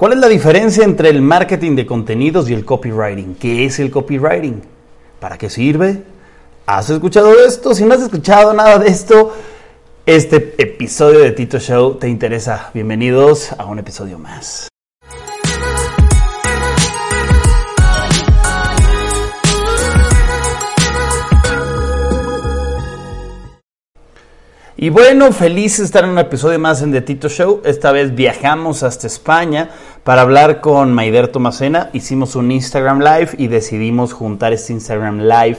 ¿Cuál es la diferencia entre el marketing de contenidos y el copywriting? ¿Qué es el copywriting? ¿Para qué sirve? ¿Has escuchado esto? Si no has escuchado nada de esto, este episodio de Tito Show te interesa. Bienvenidos a un episodio más. Y bueno, feliz de estar en un episodio más en The Tito Show. Esta vez viajamos hasta España para hablar con Maider Tomacena. Hicimos un Instagram Live y decidimos juntar este Instagram Live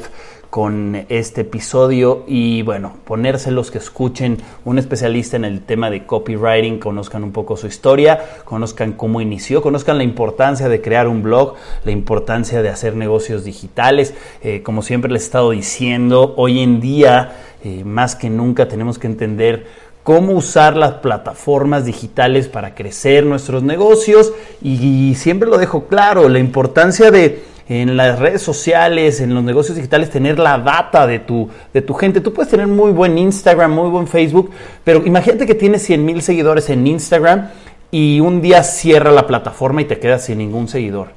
con este episodio y bueno, ponérselos que escuchen un especialista en el tema de copywriting, conozcan un poco su historia, conozcan cómo inició, conozcan la importancia de crear un blog, la importancia de hacer negocios digitales. Eh, como siempre les he estado diciendo, hoy en día eh, más que nunca tenemos que entender cómo usar las plataformas digitales para crecer nuestros negocios y, siempre lo dejo claro, la importancia de en las redes sociales, en los negocios digitales, tener la data de tu, de tu gente. Tú puedes tener muy buen Instagram, muy buen Facebook, pero imagínate que tienes 100 mil seguidores en Instagram y un día cierra la plataforma y te quedas sin ningún seguidor.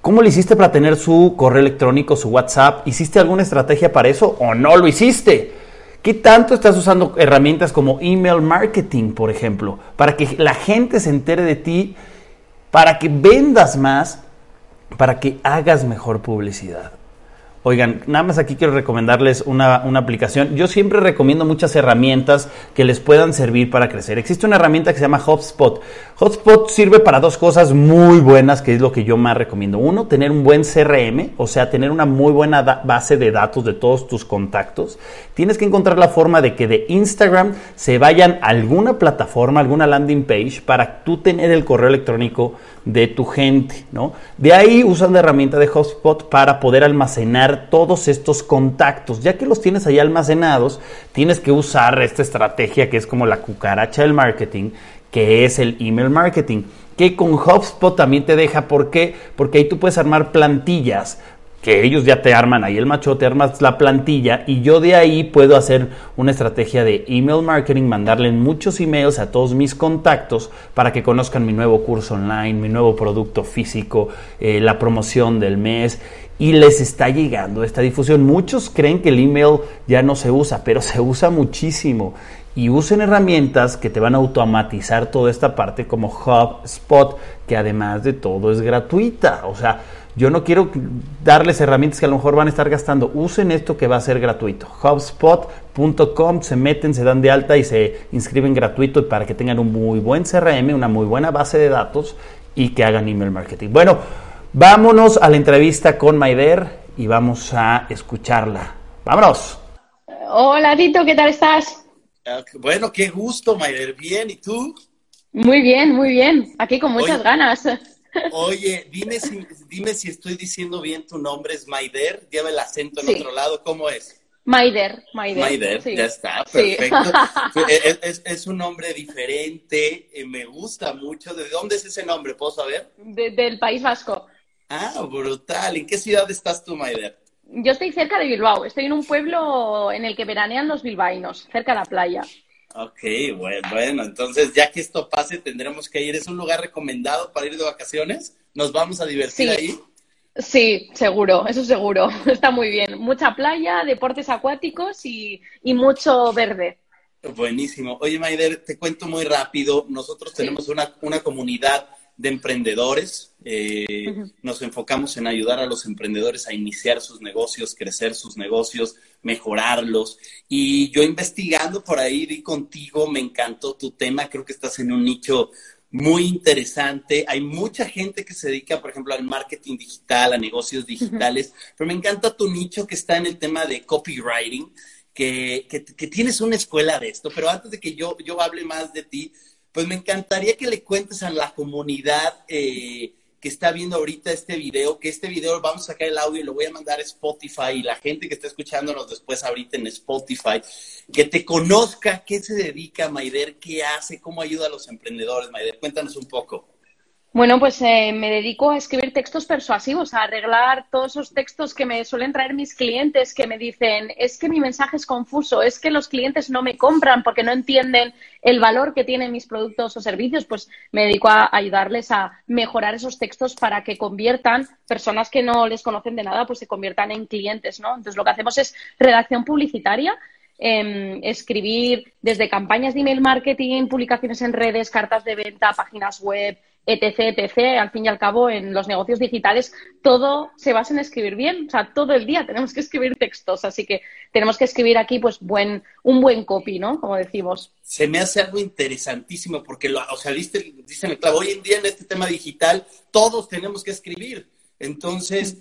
¿Cómo le hiciste para tener su correo electrónico, su WhatsApp? ¿Hiciste alguna estrategia para eso o no lo hiciste? ¿Qué tanto estás usando herramientas como email marketing, por ejemplo, para que la gente se entere de ti, para que vendas más, para que hagas mejor publicidad? Oigan, nada más aquí quiero recomendarles una, aplicación. Yo siempre recomiendo muchas herramientas que les puedan servir para crecer. Existe una herramienta que se llama HubSpot. HubSpot sirve para dos cosas muy buenas, que es lo que yo más recomiendo. Uno, tener un buen CRM, o sea, tener una muy buena base de datos de todos tus contactos. Tienes que encontrar la forma de que de Instagram se vayan a alguna plataforma, alguna landing page, para tú tener el correo electrónico de tu gente, ¿no? De ahí usan la herramienta de HubSpot para poder almacenar todos estos contactos. Ya que los tienes ahí almacenados, tienes que usar esta estrategia que es como la cucaracha del marketing, que es el email marketing que con HubSpot también te deja. ¿Por qué? Porque ahí tú puedes armar plantillas que ellos ya te arman ahí el machote, armas la plantilla y yo de ahí puedo hacer una estrategia de email marketing, mandarle muchos emails a todos mis contactos para que conozcan mi nuevo curso online, mi nuevo producto físico, eh, la promoción del mes y les está llegando esta difusión. Muchos creen que el email ya no se usa, pero se usa muchísimo y usen herramientas que te van a automatizar toda esta parte como HubSpot, que además de todo es gratuita. O sea, yo no quiero darles herramientas que a lo mejor van a estar gastando. Usen esto que va a ser gratuito. HubSpot.com, se meten, se dan de alta y se inscriben gratuito para que tengan un muy buen CRM, una muy buena base de datos y que hagan email marketing. Bueno, vámonos a la entrevista con Maider y vamos a escucharla. ¡Vámonos! Hola Tito, ¿qué tal estás? Ah, bueno, qué gusto, Maider. Bien, ¿y tú? Muy bien, muy bien. Aquí con muchas ganas. Oye, dime si, dime si estoy diciendo bien tu nombre, es Maider, lleva el acento en otro lado, ¿cómo es? Maider, Maider. Maider, ya está, perfecto. es, un nombre diferente, eh, me gusta mucho. ¿De dónde es ese nombre? ¿Puedo saber? del País Vasco. Ah, brutal. ¿En qué ciudad estás tú, Maider? Yo estoy cerca de Bilbao, estoy en un pueblo en el que veranean los bilbaínos, cerca de la playa. Ok, bueno, bueno, entonces ya que esto pase tendremos que ir. ¿Es un lugar recomendado para ir de vacaciones? ¿Nos vamos a divertir ahí? Sí, seguro, eso seguro. Está muy bien. Mucha playa, deportes acuáticos y, mucho verde. Buenísimo. Oye, Maider, te cuento muy rápido. Nosotros tenemos una, una comunidad de emprendedores. Eh, nos enfocamos en ayudar a los emprendedores a iniciar sus negocios, crecer sus negocios, mejorarlos. Y yo investigando por ahí, di contigo, me encantó tu tema, creo que estás en un nicho muy interesante. Hay mucha gente que se dedica, por ejemplo, al marketing digital, a negocios digitales, pero me encanta tu nicho que está en el tema de copywriting, que, que, que tienes una escuela de esto. Pero antes de que yo, yo hable más de ti, pues me encantaría que le cuentes a la comunidad eh, que está viendo ahorita este video, que este video vamos a sacar el audio y lo voy a mandar a Spotify y la gente que está escuchándonos después ahorita en Spotify, que te conozca qué se dedica Maider, qué hace, cómo ayuda a los emprendedores. Maider, cuéntanos un poco. Bueno, pues eh, me dedico a escribir textos persuasivos, a arreglar todos esos textos que me suelen traer mis clientes que me dicen, es que mi mensaje es confuso, es que los clientes no me compran porque no entienden el valor que tienen mis productos o servicios, pues me dedico a ayudarles a mejorar esos textos para que conviertan personas que no les conocen de nada, pues se conviertan en clientes, ¿no? Entonces lo que hacemos es redacción publicitaria Em, escribir desde campañas de email marketing, publicaciones en redes, cartas de venta, páginas web, etc, etc. Al fin y al cabo, en los negocios digitales todo se basa en escribir bien. O sea, todo el día tenemos que escribir textos, así que tenemos que escribir aquí pues buen, un buen copy, ¿no? Como decimos. Se me hace algo interesantísimo porque, lo, o sea, dicen, claro, hoy en día en este tema digital todos tenemos que escribir. Entonces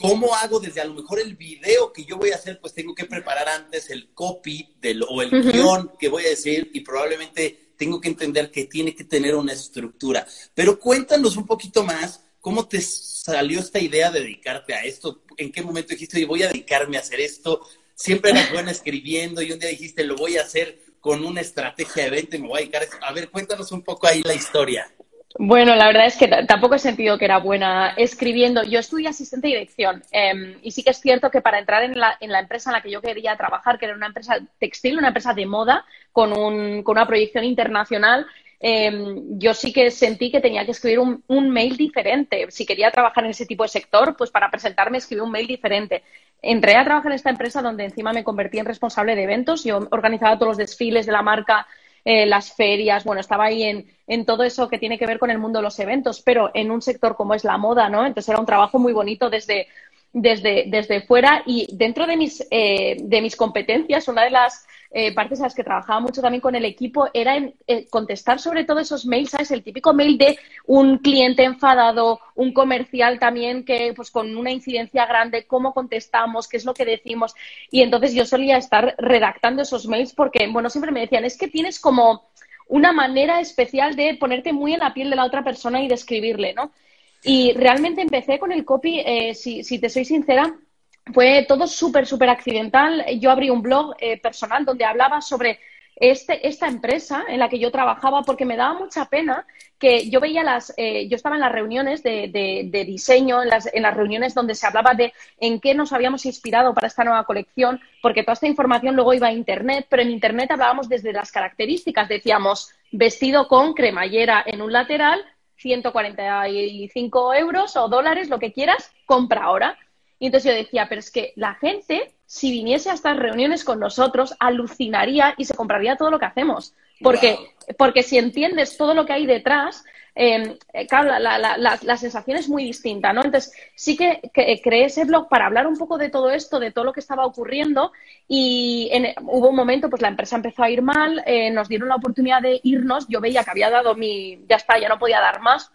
¿Cómo hago desde a lo mejor el video que yo voy a hacer? Pues tengo que preparar antes el copy del, o el guion que voy a decir y probablemente tengo que entender que tiene que tener una estructura. Pero cuéntanos un poquito más cómo te salió esta idea de dedicarte a esto. ¿En qué momento dijiste, voy a dedicarme a hacer esto? Siempre eras buena escribiendo y un día dijiste, lo voy a hacer con una estrategia de venta y me voy a dedicar a. A ver, cuéntanos un poco ahí la historia. Bueno, la verdad es que tampoco he sentido que era buena escribiendo. Yo estudié asistente de dirección em, y sí que es cierto que para entrar en la, en la, empresa en la que yo quería trabajar, que era una empresa textil, una empresa de moda con, un, con una proyección internacional, em, yo sí que sentí que tenía que escribir un, un, mail diferente. Si quería trabajar en ese tipo de sector, pues para presentarme escribí un mail diferente. Entré a trabajar en esta empresa donde encima me convertí en responsable de eventos. Yo organizaba todos los desfiles de la marca eh, las ferias, bueno, estaba ahí en, en, todo eso que tiene que ver con el mundo de los eventos, pero en un sector como es la moda, ¿no? Entonces era un trabajo muy bonito desde, desde, desde fuera y dentro de mis, eh, de mis competencias, una de las eh, partes en las que trabajaba mucho también con el equipo era en eh, contestar sobre todo esos mails, ¿sabes? El típico mail de un cliente enfadado, un comercial también que, pues con una incidencia grande, cómo contestamos, qué es lo que decimos. Y entonces yo solía estar redactando esos mails porque, bueno, siempre me decían, es que tienes como una manera especial de ponerte muy en la piel de la otra persona y describirle, ¿no? Y realmente empecé con el copy, eh, si, si te soy sincera, fue todo súper, súper accidental. Yo abrí un blog eh, personal donde hablaba sobre este, esta empresa en la que yo trabajaba porque me daba mucha pena que yo veía las, eh, yo estaba en las reuniones de, de, diseño, en las, en las, reuniones donde se hablaba de en qué nos habíamos inspirado para esta nueva colección, porque toda esta información luego iba a Internet, pero en Internet hablábamos desde las características, decíamos vestido con cremallera en un lateral, 145 euros o dólares, lo que quieras, compra ahora. Y entonces yo decía, pero es que la gente, si viniese a estas reuniones con nosotros, alucinaría y se compraría todo lo que hacemos. Porque, porque si entiendes todo lo que hay detrás, em, eh, claro, la, la, la, sensación es muy distinta, ¿no? Entonces, sí que, creé ese blog para hablar un poco de todo esto, de todo lo que estaba ocurriendo y hubo un momento, pues la empresa empezó a ir mal, eh, nos dieron la oportunidad de irnos, yo veía que había dado mi, ya está, ya no podía dar más,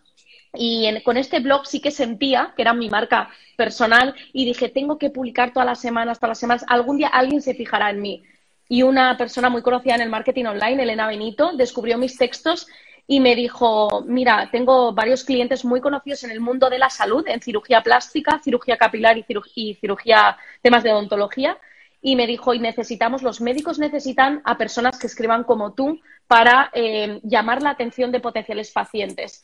y con este blog sí que sentía que era mi marca personal y dije, tengo que publicar todas las semanas, todas las semanas, algún día alguien se fijará en mí. Y una persona muy conocida en el marketing online, Elena Benito, descubrió mis textos y me dijo, mira, tengo varios clientes muy conocidos en el mundo de la salud, en cirugía plástica, cirugía capilar y, cirugía, temas de odontología. Y me dijo, y necesitamos, los médicos necesitan a personas que escriban como tú para eh, llamar la atención de potenciales pacientes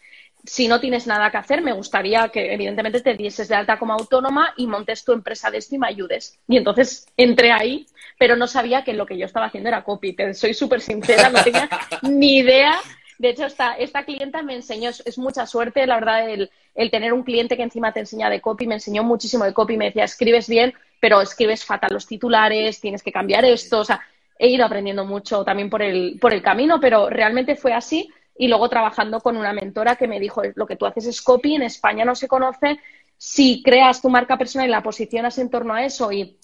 si no tienes nada que hacer, me gustaría que evidentemente te dieses de alta como autónoma y montes tu empresa de esto y me ayudes. Y entonces entré ahí, pero no sabía que lo que yo estaba haciendo era copy. Te soy súper sincera, no tenía ni idea. De hecho, esta, esta clienta me enseñó, es, mucha suerte, la verdad, el, el, tener un cliente que encima te enseña de copy, me enseñó muchísimo de copy, me decía, escribes bien, pero escribes fatal los titulares, tienes que cambiar esto, o sea, he ido aprendiendo mucho también por el, por el camino, pero realmente fue así y luego trabajando con una mentora que me dijo, lo que tú haces es copy, en España no se conoce, si creas tu marca personal y la posicionas en torno a eso y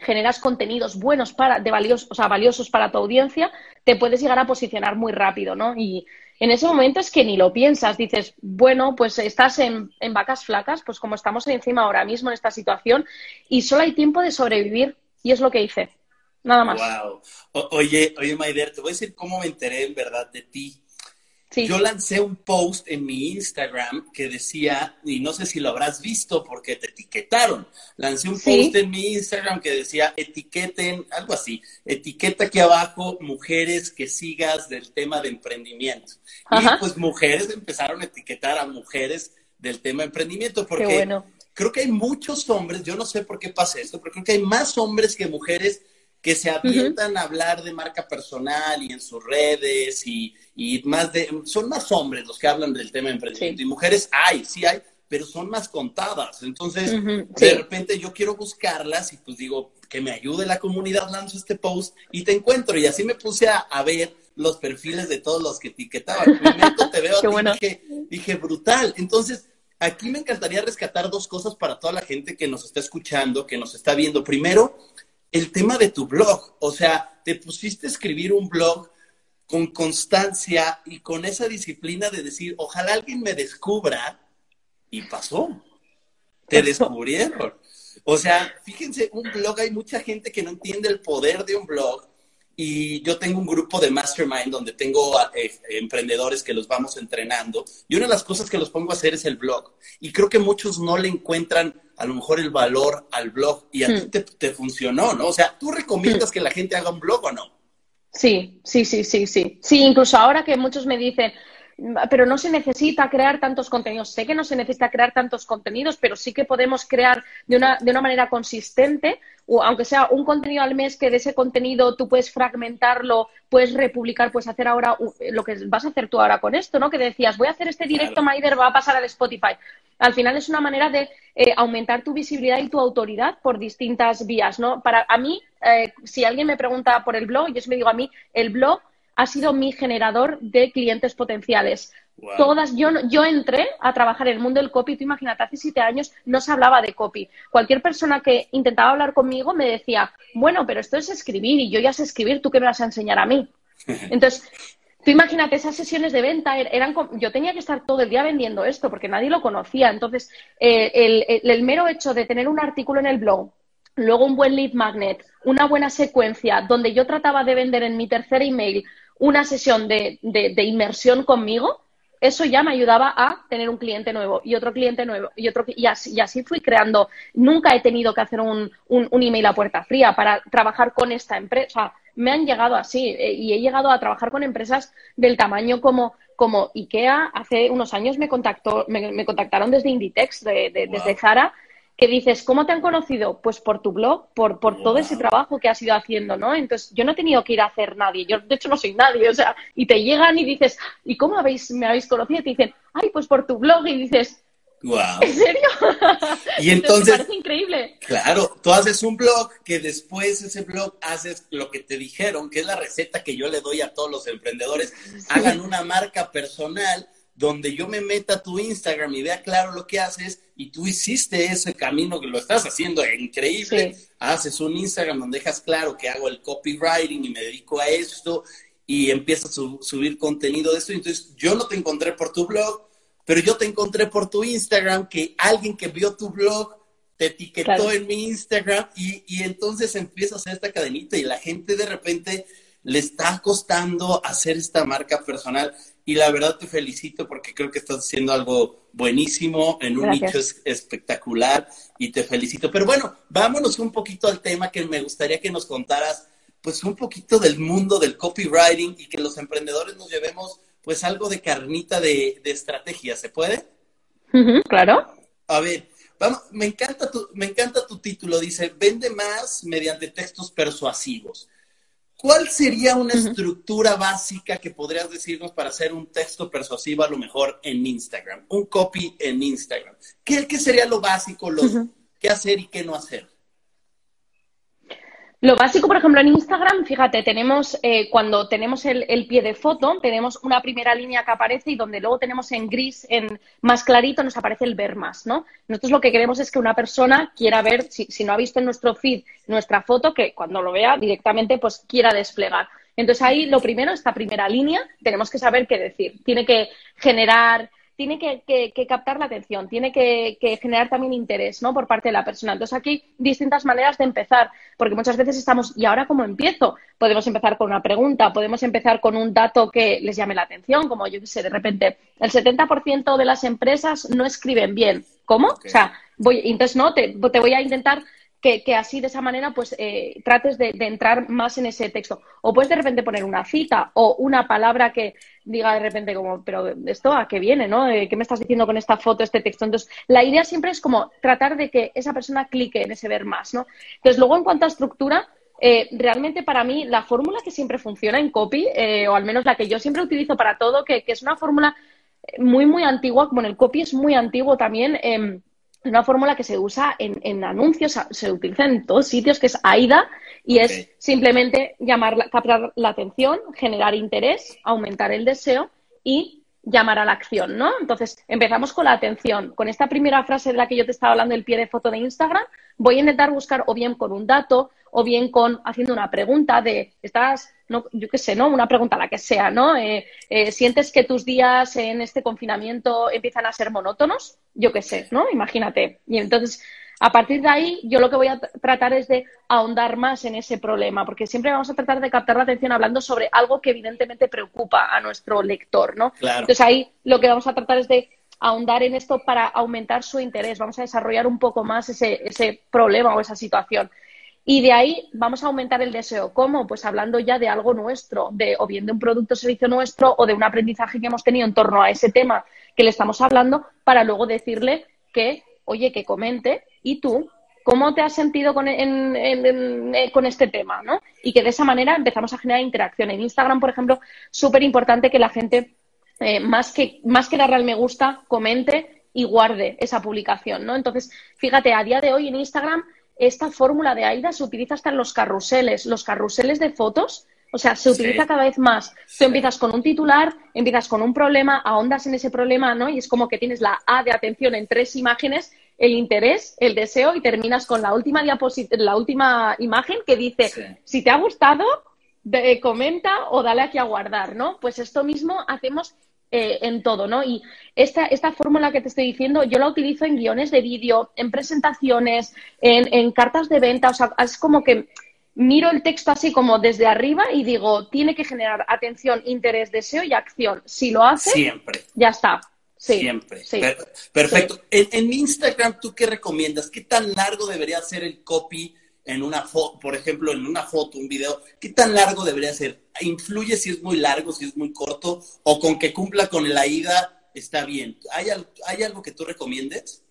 generas contenidos buenos para, de valiosos, o sea, valiosos para tu audiencia, te puedes llegar a posicionar muy rápido, ¿no? Y en ese momento es que ni lo piensas, dices, bueno, pues estás en, en vacas flacas, pues como estamos encima ahora mismo en esta situación, y solo hay tiempo de sobrevivir, y es lo que hice. Nada más. Wow. oye, oye, Maider, te voy a decir cómo me enteré en verdad de ti yo lancé un post en mi Instagram que decía, y no sé si lo habrás visto porque te etiquetaron, lancé un post en mi Instagram que decía, etiqueten, algo así, etiqueta aquí abajo mujeres que sigas del tema de emprendimiento. Y pues mujeres empezaron a etiquetar a mujeres del tema de emprendimiento porque creo que hay muchos hombres, yo no sé por qué pasa esto, pero creo que hay más hombres que mujeres que se avientan a hablar de marca personal y en sus redes y, más de, son más hombres los que hablan del tema de emprendimiento y mujeres hay, sí hay, pero son más contadas. Entonces, de repente yo quiero buscarlas y pues digo, que me ayude la comunidad, lanzo este post y te encuentro. Y así me puse a, ver los perfiles de todos los que etiquetaban. te veo a dije, dije, brutal. Entonces, aquí me encantaría rescatar dos cosas para toda la gente que nos está escuchando, que nos está viendo. Primero, el tema de tu blog. O sea, te pusiste a escribir un blog con constancia y con esa disciplina de decir, ojalá alguien me descubra. Y pasó. Te descubrieron. O sea, fíjense, un blog, hay mucha gente que no entiende el poder de un blog y yo tengo un grupo de mastermind donde tengo eh, emprendedores que los vamos entrenando y una de las cosas que los pongo a hacer es el blog. Y creo que muchos no le encuentran a lo mejor el valor al blog y a ti hmm. te, funcionó, ¿no? O sea, ¿tú recomiendas hmm. que la gente haga un blog o no? Sí, sí, sí, sí, sí. Sí, incluso ahora que muchos me dicen, pero no se necesita crear tantos contenidos. Sé que no se necesita crear tantos contenidos, pero sí que podemos crear de una, de una manera consistente, o aunque sea un contenido al mes, que de ese contenido tú puedes fragmentarlo, puedes republicar, puedes hacer ahora lo que vas a hacer tú ahora con esto, ¿no? Que decías, voy a hacer este directo, Maider va a pasar al Spotify. Al final es una manera de eh, aumentar tu visibilidad y tu autoridad por distintas vías, ¿no? Para a mí, eh, si alguien me pregunta por el blog, yo me digo a mí, el blog ha sido mi generador de clientes potenciales. Todas, yo, yo entré a trabajar en el mundo del copy, tú imagínate, hace siete años no se hablaba de copy. Cualquier persona que intentaba hablar conmigo me decía, bueno, pero esto es escribir y yo ya sé escribir, ¿tú qué me vas a enseñar a mí? Entonces, tú imagínate, esas sesiones de venta er, eran, yo tenía que estar todo el día vendiendo esto porque nadie lo conocía. Entonces, eh, el, el mero hecho de tener un artículo en el blog, luego un buen lead magnet, una buena secuencia donde yo trataba de vender en mi tercer email una sesión de, de, inmersión conmigo, eso ya me ayudaba a tener un cliente nuevo y otro cliente nuevo y otro y así, y así fui creando. Nunca he tenido que hacer un, un, email a puerta fría para trabajar con esta empresa. Me han llegado así eh, y he llegado a trabajar con empresas del tamaño como, como IKEA. Hace unos años me contactó, me, contactaron desde Inditex, desde Zara que dices, ¿cómo te han conocido? Pues por tu blog, por, por todo ese trabajo que has ido haciendo, ¿no? Entonces, yo no he tenido que ir a hacer nadie, yo de hecho no soy nadie, o sea, y te llegan y dices, ¿y cómo habéis, me habéis conocido? Y te dicen, ay, pues por tu blog, y dices, Wow. ¿En serio? Y entonces, parece increíble. Claro, tú haces un blog que después ese blog haces lo que te dijeron, que es la receta que yo le doy a todos los emprendedores. Hagan una marca personal donde yo me meta a tu Instagram y vea claro lo que haces y tú hiciste ese camino que lo estás haciendo increíble. Haces un Instagram donde dejas claro que hago el copywriting y me dedico a esto y empiezas a subir contenido de esto. Entonces, yo no te encontré por tu blog, pero yo te encontré por tu Instagram, que alguien que vio tu blog te etiquetó en mi Instagram y, y entonces empieza a hacer esta cadenita y la gente de repente le está costando hacer esta marca personal y la verdad te felicito porque creo que estás haciendo algo buenísimo en un nicho espectacular y te felicito. Pero bueno, vámonos un poquito al tema que me gustaría que nos contaras, pues un poquito del mundo del copywriting y que los emprendedores nos llevemos pues algo de carnita de, estrategia, ¿se puede? claro. A ver, vamos, me encanta tu, me encanta tu título, dice, vende más mediante textos persuasivos. ¿Cuál sería una estructura básica que podrías decirnos para hacer un texto persuasivo a lo mejor en Instagram? Un copy en Instagram. ¿Qué, qué sería lo básico, lo, qué hacer y qué no hacer? Lo básico, por ejemplo, en Instagram, fíjate, tenemos, eh, cuando tenemos el, pie de foto, tenemos una primera línea que aparece y donde luego tenemos en gris, en más clarito, nos aparece el ver más, ¿no? Nosotros lo que queremos es que una persona quiera ver, si, si no ha visto en nuestro feed nuestra foto, que cuando lo vea directamente, pues quiera desplegar. Entonces ahí, lo primero, esta primera línea, tenemos que saber qué decir. Tiene que generar tiene que, captar la atención, tiene que, generar también interés, ¿no? Por parte de la persona. Entonces, aquí distintas maneras de empezar, porque muchas veces estamos, ¿y ahora cómo empiezo? Podemos empezar con una pregunta, podemos empezar con un dato que les llame la atención, como yo que sé, de repente, el 70% de las empresas no escriben bien. ¿Cómo? O sea, voy, entonces, no, te, te voy a intentar que, así de esa manera pues eh, trates de, entrar más en ese texto. O puedes de repente poner una cita o una palabra que diga de repente como, pero esto a qué viene, ¿no? Eh, ¿Qué me estás diciendo con esta foto, este texto? Entonces, la idea siempre es como tratar de que esa persona clique en ese ver más, ¿no? Entonces, luego en cuanto a estructura, eh, realmente para mí la fórmula que siempre funciona en copy, o al menos la que yo siempre utilizo para todo, que, que es una fórmula muy, muy antigua, como en el copy es muy antiguo también, una fórmula que se usa en, anuncios, se utiliza en todos sitios, que es AIDA, y es simplemente llamar, captar la atención, generar interés, aumentar el deseo y llamar a la acción, ¿no? Entonces, empezamos con la atención. Con esta primera frase de la que yo te estaba hablando, el pie de foto de Instagram, voy a intentar buscar o bien con un dato o bien con haciendo una pregunta de, estás, no, yo qué sé, ¿no? Una pregunta, la que sea, ¿no? Eh, eh, ¿Sientes que tus días en este confinamiento empiezan a ser monótonos? Yo qué sé, ¿no? Imagínate. Y entonces, a partir de ahí, yo lo que voy a tratar es de ahondar más en ese problema, porque siempre vamos a tratar de captar la atención hablando sobre algo que evidentemente preocupa a nuestro lector, ¿no? Entonces ahí lo que vamos a tratar es de ahondar en esto para aumentar su interés, vamos a desarrollar un poco más ese, ese problema o esa situación. Y de ahí vamos a aumentar el deseo. ¿Cómo? Pues hablando ya de algo nuestro, de o bien de un producto o servicio nuestro o de un aprendizaje que hemos tenido en torno a ese tema que le estamos hablando, para luego decirle que, oye, que comente y tú, ¿cómo te has sentido con, eh, con este tema? ¿no? Y que de esa manera empezamos a generar interacción. En Instagram, por ejemplo, súper importante que la gente, eh, más, que, más que darle al me gusta, comente y guarde esa publicación. ¿no? Entonces, fíjate, a día de hoy en Instagram esta fórmula de AIDA se utiliza hasta en los carruseles. Los carruseles de fotos, o sea, se utiliza cada vez más. Tú empiezas con un titular, empiezas con un problema, ahondas en ese problema, ¿no? Y es como que tienes la A de atención en tres imágenes, el interés, el deseo, y terminas con la última la última imagen que dice, si te ha gustado, comenta o dale aquí a guardar, ¿no? Pues esto mismo hacemos eh, en todo, ¿no? Y esta, esta fórmula que te estoy diciendo, yo la utilizo en guiones de vídeo, en presentaciones, en, cartas de venta, o sea, es como que miro el texto así como desde arriba y digo, tiene que generar atención, interés, deseo y acción. Si lo hace, siempre. Ya está. Siempre. perfecto. En, en, Instagram, ¿tú qué recomiendas? ¿Qué tan largo debería ser el copy en una foto, por ejemplo, en una foto, un video, ¿qué tan largo debería ser? ¿Influye si es muy largo, si es muy corto? ¿O con que cumpla con la ida está bien? ¿Hay, hay algo que tú recomiendes?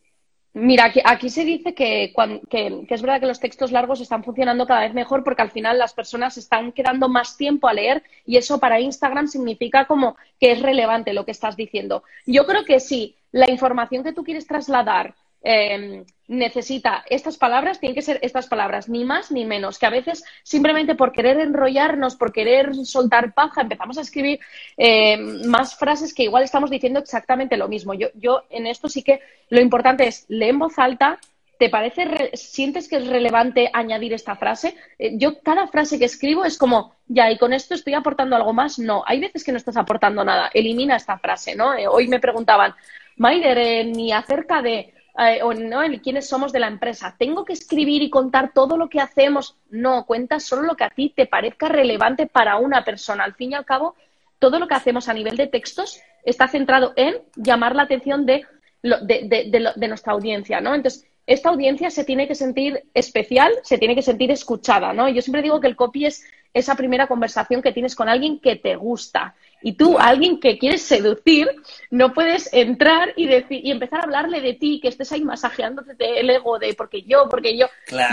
Mira, aquí, se dice que, que, es verdad que los textos largos están funcionando cada vez mejor porque al final las personas están quedando más tiempo a leer y eso para Instagram significa como que es relevante lo que estás diciendo. Yo creo que sí, la información que tú quieres trasladar Em, necesita estas palabras, tienen que ser estas palabras, ni más ni menos, que a veces simplemente por querer enrollarnos, por querer soltar paja, empezamos a escribir em, más frases que igual estamos diciendo exactamente lo mismo. Yo, yo en esto sí que lo importante es leer en voz alta. ¿Te parece, sientes que es relevante añadir esta frase? Eh, yo cada frase que escribo es como, ya, y con esto estoy aportando algo más. No, hay veces que no estás aportando nada. Elimina esta frase, ¿no? Eh, hoy me preguntaban, Maider, eh, ni acerca de eh, o no en quiénes somos de la empresa. Tengo que escribir y contar todo lo que hacemos. No, cuentas solo lo que a ti te parezca relevante para una persona. Al fin y al cabo, todo lo que hacemos a nivel de textos está centrado en llamar la atención de, de, nuestra audiencia, ¿no? Entonces, esta audiencia se tiene que sentir especial, se tiene que sentir escuchada, ¿no? Yo siempre digo que el copy es esa primera conversación que tienes con alguien que te gusta. Y tú, alguien que quieres seducir, no puedes entrar y, decir, y empezar a hablarle de ti, que estés ahí masajeándote el ego de porque yo, porque yo.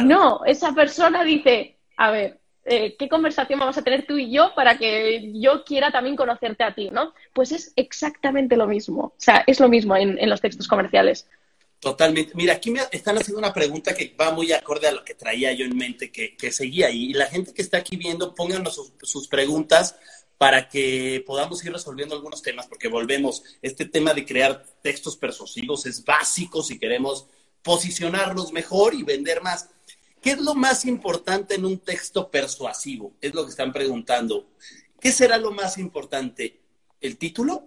No, esa persona dice, a ver, eh, ¿qué conversación vamos a tener tú y yo para que yo quiera también conocerte a ti, ¿no? Pues es exactamente lo mismo. O sea, es lo mismo en, los textos comerciales. Totalmente. Mira, aquí me están haciendo una pregunta que va muy acorde a lo que traía yo en mente, que, seguía ahí. Y la gente que está aquí viendo, pónganos sus, sus preguntas para que podamos ir resolviendo algunos temas, porque volvemos, este tema de crear textos persuasivos es básico si queremos posicionarnos mejor y vender más. ¿Qué es lo más importante en un texto persuasivo? Es lo que están preguntando. ¿Qué será lo más importante? ¿El título?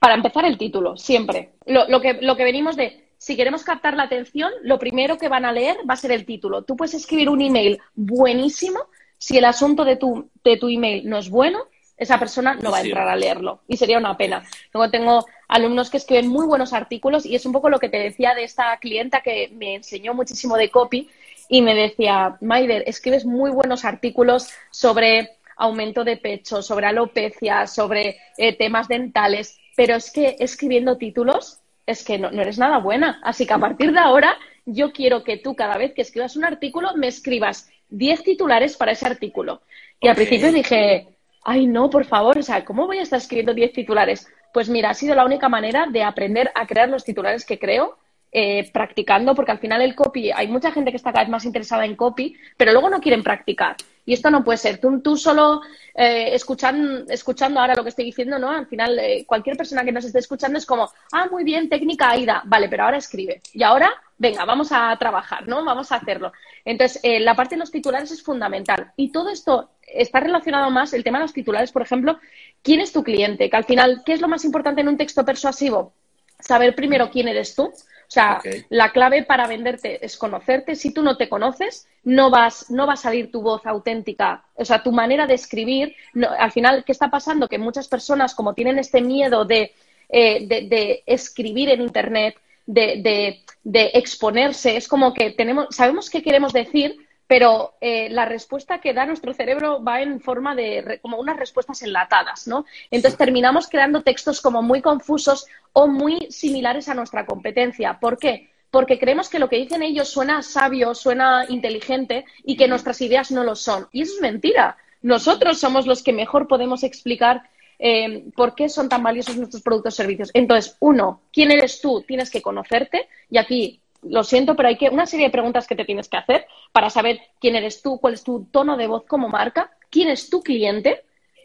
Para empezar, el título, siempre. Lo, que, lo que venimos de, si queremos captar la atención, lo primero que van a leer va a ser el título. Tú puedes escribir un email buenísimo, si el asunto de tu, de tu email no es bueno, esa persona no va a entrar a leerlo y sería una pena. Luego tengo alumnos que escriben muy buenos artículos y es un poco lo que te decía de esta clienta que me enseñó muchísimo de copy y me decía, Maider, escribes muy buenos artículos sobre aumento de pecho, sobre alopecia, sobre eh, temas dentales, pero es que escribiendo títulos es que no, eres nada buena. Así que a partir de ahora yo quiero que tú cada vez que escribas un artículo me escribas 10 titulares para ese artículo. Y al principio dije, ay no, por favor, o sea, ¿cómo voy a estar escribiendo 10 titulares? Pues mira, ha sido la única manera de aprender a crear los titulares que creo eh, practicando, porque al final el copy, hay mucha gente que está cada vez más interesada en copy, pero luego no quieren practicar. Y esto no puede ser. Tú, tú solo eh, escuchando, escuchando ahora lo que estoy diciendo, ¿no? Al final, eh, cualquier persona que nos esté escuchando es como, ah, muy bien, técnica AIDA. Vale, pero ahora escribe. Y ahora, venga, vamos a trabajar, ¿no? Vamos a hacerlo. Entonces, eh, la parte de los titulares es fundamental. Y todo esto está relacionado más, el tema de los titulares, por ejemplo, ¿quién es tu cliente? Que al final, ¿qué es lo más importante en un texto persuasivo? Saber primero quién eres tú o sea, la clave para venderte es conocerte. Si tú no te conoces, no vas, no va a salir tu voz auténtica. O sea, tu manera de escribir. al final, ¿qué está pasando? Que muchas personas, como tienen este miedo de, eh, de, escribir en Internet, de, de, exponerse, es como que tenemos, sabemos qué queremos decir, pero eh, la respuesta que da nuestro cerebro va en forma de como unas respuestas enlatadas, ¿no? Entonces terminamos creando textos como muy confusos o muy similares a nuestra competencia. ¿Por qué? Porque creemos que lo que dicen ellos suena sabio, suena inteligente y que nuestras ideas no lo son. Y eso es mentira. Nosotros somos los que mejor podemos explicar eh, por qué son tan valiosos nuestros productos y servicios. Entonces, uno, ¿quién eres tú? Tienes que conocerte y aquí lo siento, pero hay que una serie de preguntas que te tienes que hacer para saber quién eres tú, cuál es tu tono de voz como marca, quién es tu cliente,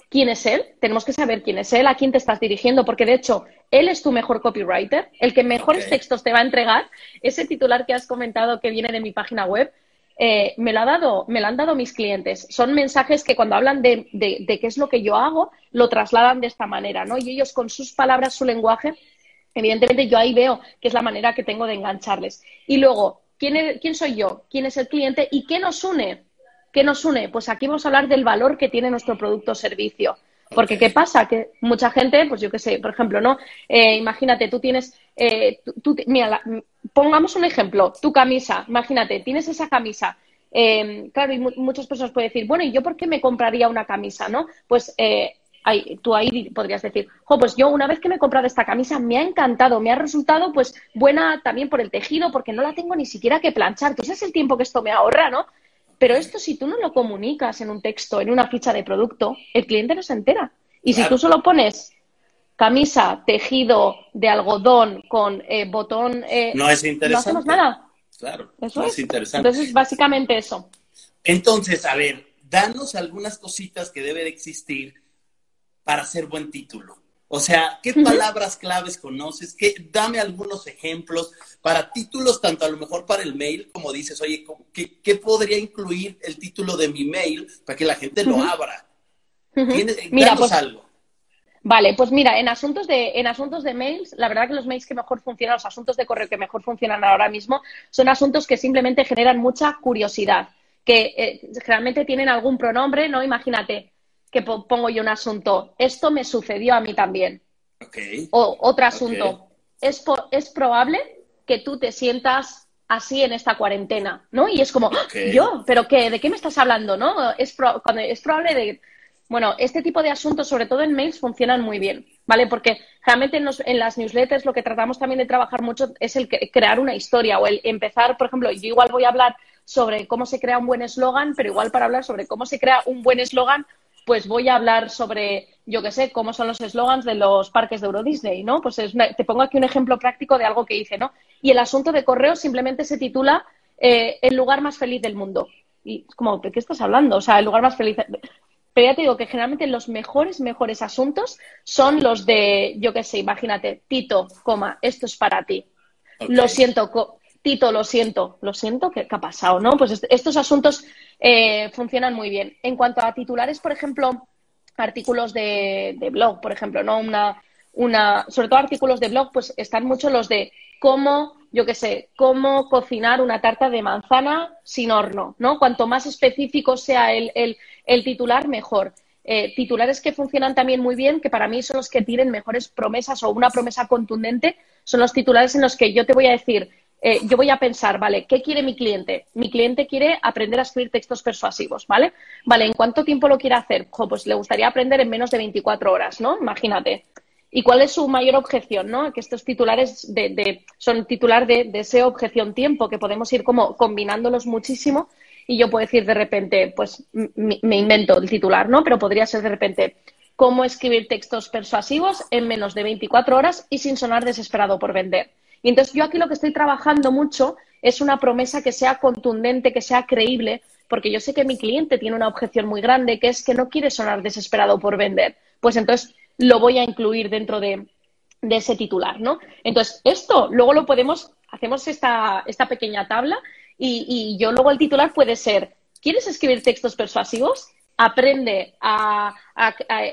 quién es él, tenemos que saber quién es él, a quién te estás dirigiendo, porque de hecho él es tu mejor copywriter, el que mejores textos te va a entregar. Ese titular que has comentado que viene de mi página web, eh, me lo ha dado, me lo han dado mis clientes. Son mensajes que cuando hablan de, de, qué es lo que yo hago, lo trasladan de esta manera, ¿no? Y ellos con sus palabras, su lenguaje, Evidentemente yo ahí veo que es la manera que tengo de engancharles. Y luego, ¿quién, ¿quién soy yo? ¿Quién es el cliente? ¿Y qué nos une? ¿Qué nos une? Pues aquí vamos a hablar del valor que tiene nuestro producto o servicio. Porque ¿qué pasa? Que mucha gente, pues yo qué sé, por ejemplo, ¿no? Eh, imagínate, tú tienes, eh, tú, mira, pongamos un ejemplo, tu camisa, imagínate, tienes esa camisa. Eh, claro, y muchas personas pueden decir, bueno, ¿y yo por qué me compraría una camisa, no? Pues tú ahí podrías decir, jo, pues yo una vez que me he comprado esta camisa me ha encantado, me ha resultado pues buena también por el tejido, porque no la tengo ni siquiera que planchar. Tú sabes el tiempo que esto me ahorra, ¿no? Pero esto si tú no lo comunicas en un texto, en una ficha de producto, el cliente no se entera. Y si tú solo pones camisa, tejido de algodón con eh, botón, eh, no es interesante. No hacemos nada. Claro, eso es interesante. Entonces, básicamente eso. Entonces, a ver, danos algunas cositas que deben existir para hacer buen título? O sea, ¿qué palabras claves conoces? ¿Qué, dame algunos ejemplos para títulos, tanto a lo mejor para el mail, como dices, oye, ¿qué, podría incluir el título de mi mail para que la gente lo abra? Mira, pues, algo. Vale, pues mira, en asuntos de, en asuntos de mails, la verdad que los mails que mejor funcionan, los asuntos de correo que mejor funcionan ahora mismo, son asuntos que simplemente generan mucha curiosidad, que eh, generalmente tienen algún pronombre, ¿no? Imagínate, que pongo yo un asunto, esto me sucedió a mí también. O otro asunto, es, es probable que tú te sientas así en esta cuarentena, ¿no? Y es como, yo, pero qué, ¿de qué me estás hablando, no? Es, es probable de... Bueno, este tipo de asuntos, sobre todo en mails, funcionan muy bien, ¿vale? Porque realmente en, en, las newsletters lo que tratamos también de trabajar mucho es el crear una historia o el empezar, por ejemplo, yo igual voy a hablar sobre cómo se crea un buen eslogan, pero igual para hablar sobre cómo se crea un buen eslogan pues voy a hablar sobre, yo qué sé, cómo son los eslogans de los parques de Euro Disney, ¿no? Pues te pongo aquí un ejemplo práctico de algo que hice, ¿no? Y el asunto de correo simplemente se titula eh, El lugar más feliz del mundo. Y es como, ¿de qué estás hablando? O sea, el lugar más feliz. Pero ya te digo que generalmente los mejores, mejores asuntos son los de, yo qué sé, imagínate, Tito, coma, esto es para ti. Lo siento, Tito, lo siento, lo siento, ¿qué, ha pasado? ¿no? Pues estos asuntos eh, funcionan muy bien. En cuanto a titulares, por ejemplo, artículos de, blog, por ejemplo, ¿no? Una, una, sobre todo artículos de blog, pues están mucho los de cómo, yo qué sé, cómo cocinar una tarta de manzana sin horno, ¿no? Cuanto más específico sea el, el, titular, mejor. Eh, titulares que funcionan también muy bien, que para mí son los que tienen mejores promesas o una promesa contundente, son los titulares en los que yo te voy a decir, eh, yo voy a pensar, vale, ¿qué quiere mi cliente? Mi cliente quiere aprender a escribir textos persuasivos, ¿vale? Vale, ¿en cuánto tiempo lo quiere hacer? pues le gustaría aprender en menos de 24 horas, ¿no? Imagínate. ¿Y cuál es su mayor objeción? ¿no? Que estos titulares de, son titular de deseo, objeción, tiempo, que podemos ir como combinándolos muchísimo y yo puedo decir de repente, pues me invento el titular, ¿no? Pero podría ser de repente, cómo escribir textos persuasivos en menos de 24 horas y sin sonar desesperado por vender. Y entonces yo aquí lo que estoy trabajando mucho es una promesa que sea contundente, que sea creíble, porque yo sé que mi cliente tiene una objeción muy grande, que es que no quiere sonar desesperado por vender. Pues entonces lo voy a incluir dentro de, ese titular, ¿no? Entonces, esto luego lo podemos, hacemos esta, esta pequeña tabla y, yo luego el titular puede ser, ¿quieres escribir textos persuasivos? Aprende a,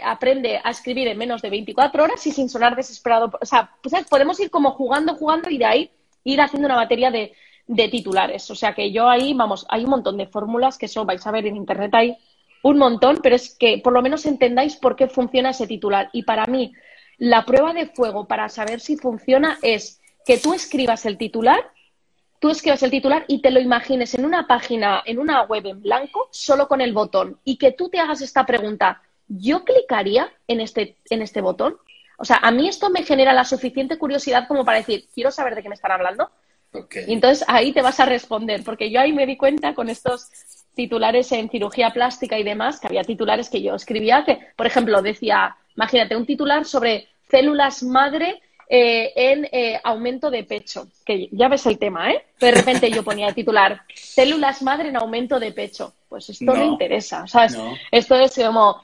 aprende a escribir en menos de 24 horas y sin sonar desesperado. O sea, pues, podemos ir como jugando, jugando y de ahí ir haciendo una batería de, de titulares. O sea que yo ahí, vamos, hay un montón de fórmulas que eso vais a ver en internet ahí un montón, pero es que por lo menos entendáis por qué funciona ese titular. Y para mí, la prueba de fuego para saber si funciona es que tú escribas el titular, tú escribas el titular y te lo imagines en una página, en una web en blanco, solo con el botón, y que tú te hagas esta pregunta, ¿yo clicaría en este, en este botón? O sea, a mí esto me genera la suficiente curiosidad como para decir, quiero saber de qué me están hablando. Y entonces ahí te vas a responder, porque yo ahí me di cuenta con estos titulares en cirugía plástica y demás, que había titulares que yo escribía que, por ejemplo, decía, imagínate, un titular sobre células madre eh, en eh, aumento de pecho, que ya ves el tema, ¿eh? De repente yo ponía titular, células madre en aumento de pecho. Pues esto no, interesa, ¿sabes? Esto es como...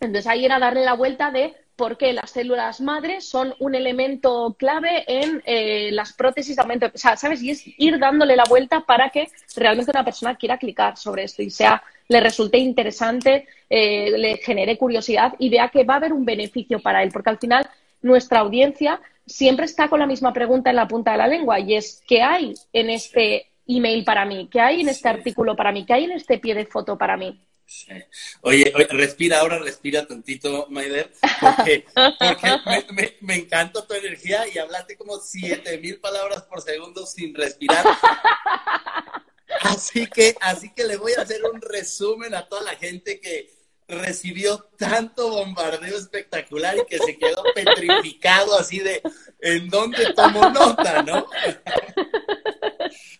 Entonces ahí era darle la vuelta de porque las células madre son un elemento clave en eh, las prótesis de aumento. O sea, ¿sabes? Y es ir dándole la vuelta para que realmente una persona quiera clicar sobre esto y sea, le resulte interesante, eh, le genere curiosidad y vea que va a haber un beneficio para él. Porque al final nuestra audiencia siempre está con la misma pregunta en la punta de la lengua y es ¿qué hay en este email para mí? ¿Qué hay en este artículo para mí? ¿Qué hay en este pie de foto para mí? Oye, respira ahora, respira tantito, Maider, porque, me, me, encanta tu energía y hablaste como siete mil palabras por segundo sin respirar. Así que, así que le voy a hacer un resumen a toda la gente que recibió tanto bombardeo espectacular y que se quedó petrificado así de en dónde tomo nota, ¿no?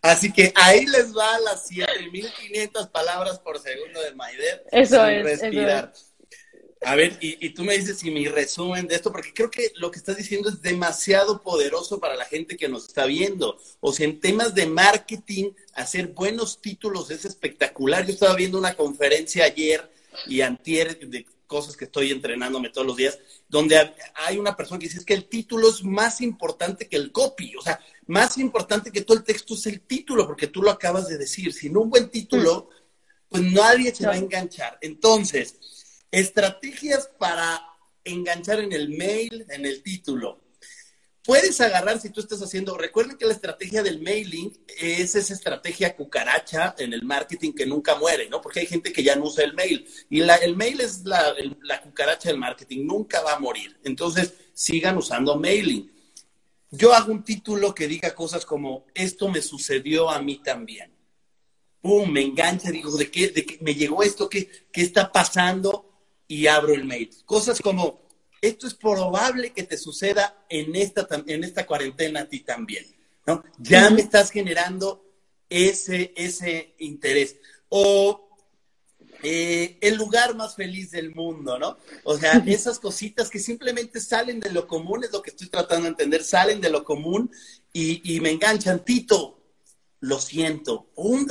Así que ahí les va las 7500 palabras por segundo de Maider. Eso es. Respirar. A ver, y, tú me dices si mi resumen de esto, porque creo que lo que estás diciendo es demasiado poderoso para la gente que nos está viendo. O sea, en temas de marketing, hacer buenos títulos es espectacular. Yo estaba viendo una conferencia ayer y antier de cosas que estoy entrenándome todos los días, donde hay una persona que dice que el título es más importante que el copy. O sea, más importante que todo el texto es el título, porque tú lo acabas de decir. Sin un buen título, pues nadie se va a enganchar. Entonces, estrategias para enganchar en el mail, en el título. Puedes agarrar si tú estás haciendo, recuerden que la estrategia del mailing es esa estrategia cucaracha en el marketing que nunca muere, ¿no? Porque hay gente que ya no usa el mail. Y el mail es la, la cucaracha del marketing, nunca va a morir. Entonces, sigan usando mailing yo hago un título que diga cosas como, esto me sucedió a mí también. ¡Pum! Me engancha, digo, ¿de qué, de qué me llegó esto? ¿Qué, ¿Qué está pasando? Y abro el mail. Cosas como, esto es probable que te suceda en esta, en esta cuarentena a ti también. ¿no? Ya me estás generando ese, ese interés. O eh, el lugar más feliz del mundo, ¿no? O sea, esas cositas que simplemente salen de lo común, es lo que estoy tratando de entender, salen de lo común y, me enganchan. Tito, lo siento,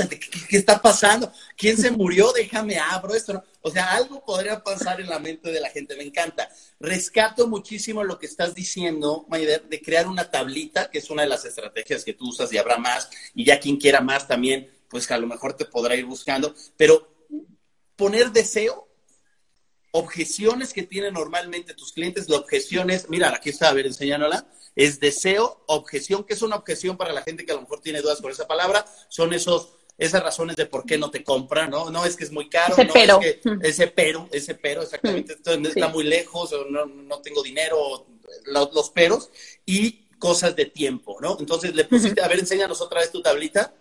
¿qué, ¿qué, está pasando? ¿Quién se murió? Déjame abro esto. O sea, algo podría pasar en la mente de la gente, me encanta. Rescato muchísimo lo que estás diciendo, Maider, de crear una tablita, que es una de las estrategias que tú usas y habrá más, y ya quien quiera más también, pues a lo mejor te podrá ir buscando, pero poner deseo objeciones que tienen normalmente tus clientes. La objeción es, mira, aquí está, a ver, enséñanosla. Es deseo, objeción. ¿Qué es una objeción para la gente que a lo mejor tiene dudas con esa palabra? Son esos esas razones de por qué no te compra, ¿no? No es que es muy caro, ese no pero. es que ese pero, ese pero, exactamente, esto está muy lejos, o no, no tengo dinero, los, los, peros, y cosas de tiempo, ¿no? Entonces le pusiste, a ver, enséñanos otra vez tu tablita.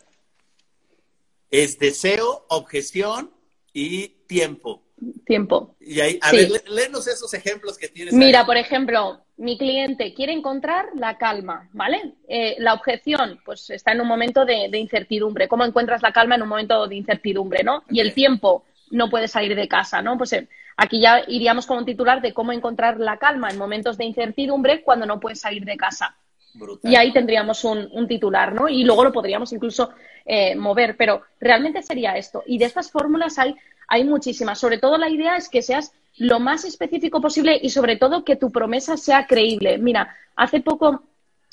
Es deseo, objeción y tiempo. Tiempo. Y ahí, a sí. ver, léenos esos ejemplos que tienes. Mira, ahí. por ejemplo, mi cliente quiere encontrar la calma, ¿vale? Eh, la objeción, pues está en un momento de, de, incertidumbre. ¿Cómo encuentras la calma en un momento de incertidumbre, no? Okay. Y el tiempo, no puede salir de casa, ¿no? Pues eh, aquí ya iríamos con un titular de cómo encontrar la calma en momentos de incertidumbre cuando no puedes salir de casa. Brutal. Y ahí tendríamos un, un, titular, ¿no? Y luego lo podríamos incluso eh, mover, pero realmente sería esto. Y de estas fórmulas hay, hay muchísimas. Sobre todo la idea es que seas lo más específico posible y sobre todo que tu promesa sea creíble. Mira, hace poco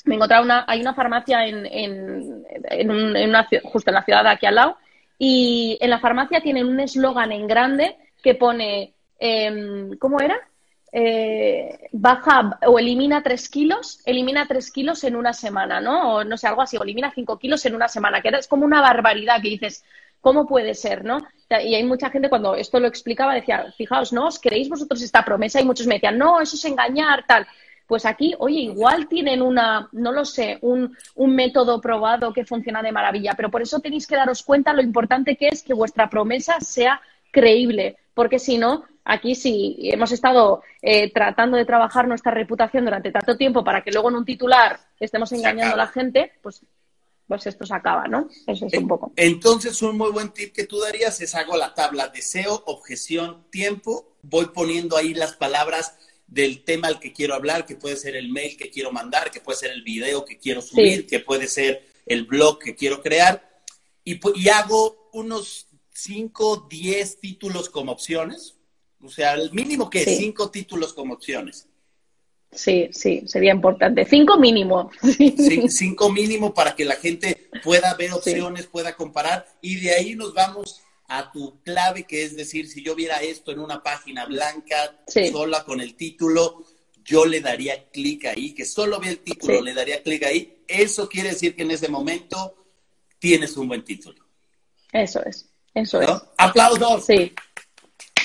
me encontraba una, hay una farmacia en, en, un, en una, justo en la ciudad de aquí al lado y en la farmacia tienen un eslogan en grande que pone, eh, ¿cómo era? Eh, baja o elimina tres kilos, elimina tres kilos en una semana, ¿no? O no sé, algo así, o elimina cinco kilos en una semana, que es como una barbaridad que dices, ¿cómo puede ser, no? Y hay mucha gente cuando esto lo explicaba decía, fijaos, ¿no? ¿Os creéis vosotros esta promesa? Y muchos me decían, no, eso es engañar, tal. Pues aquí, oye, igual tienen una, no lo sé, un, un, método probado que funciona de maravilla, pero por eso tenéis que daros cuenta lo importante que es que vuestra promesa sea creíble, porque si no, aquí si hemos estado eh, tratando de trabajar nuestra reputación durante tanto tiempo para que luego en un titular estemos engañando a la gente, pues pues esto se acaba, ¿no? Eso es un poco. Entonces, un muy buen tip que tú darías es hago la tabla deseo, objeción, tiempo, voy poniendo ahí las palabras del tema al que quiero hablar, que puede ser el mail que quiero mandar, que puede ser el video que quiero subir, sí. que puede ser el blog que quiero crear, y, y hago unos 5, 10 títulos como opciones, o sea, el mínimo que sí. 5 títulos como opciones. Sí, sí, sería importante. Cinco mínimo. Sí, cinco mínimo para que la gente pueda ver opciones, sí. pueda comparar y de ahí nos vamos a tu clave, que es decir, si yo viera esto en una página blanca, sí. sola con el título, yo le daría clic ahí, que solo ve el título, le daría clic ahí. Eso quiere decir que en ese momento tienes un buen título. Eso es, eso ¿No? es. ¡Aplausos! Sí.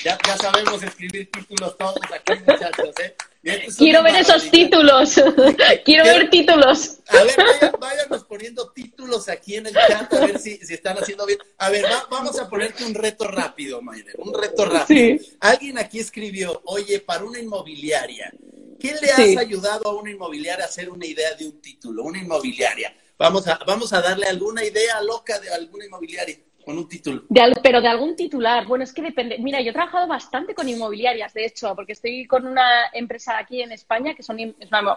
Ya, ya sabemos escribir títulos todos aquí, muchachos, ¿eh? Quiero ver esos títulos. Quiero ver títulos. A ver, vayan, váyanos poniendo títulos aquí en el chat, a ver si, si están haciendo bien. A ver, va, vamos a ponerte un reto rápido, Mayre, un reto rápido. Sí. Alguien aquí escribió, oye, para una inmobiliaria, ¿qué le has sí. ayudado a una inmobiliaria a hacer una idea de un título? Una inmobiliaria. Vamos a, vamos a darle alguna idea loca de alguna inmobiliaria con un título. Pero de algún titular. Bueno, es que depende. Mira, yo he trabajado bastante con inmobiliarias, de hecho, porque estoy con una empresa aquí en España que es una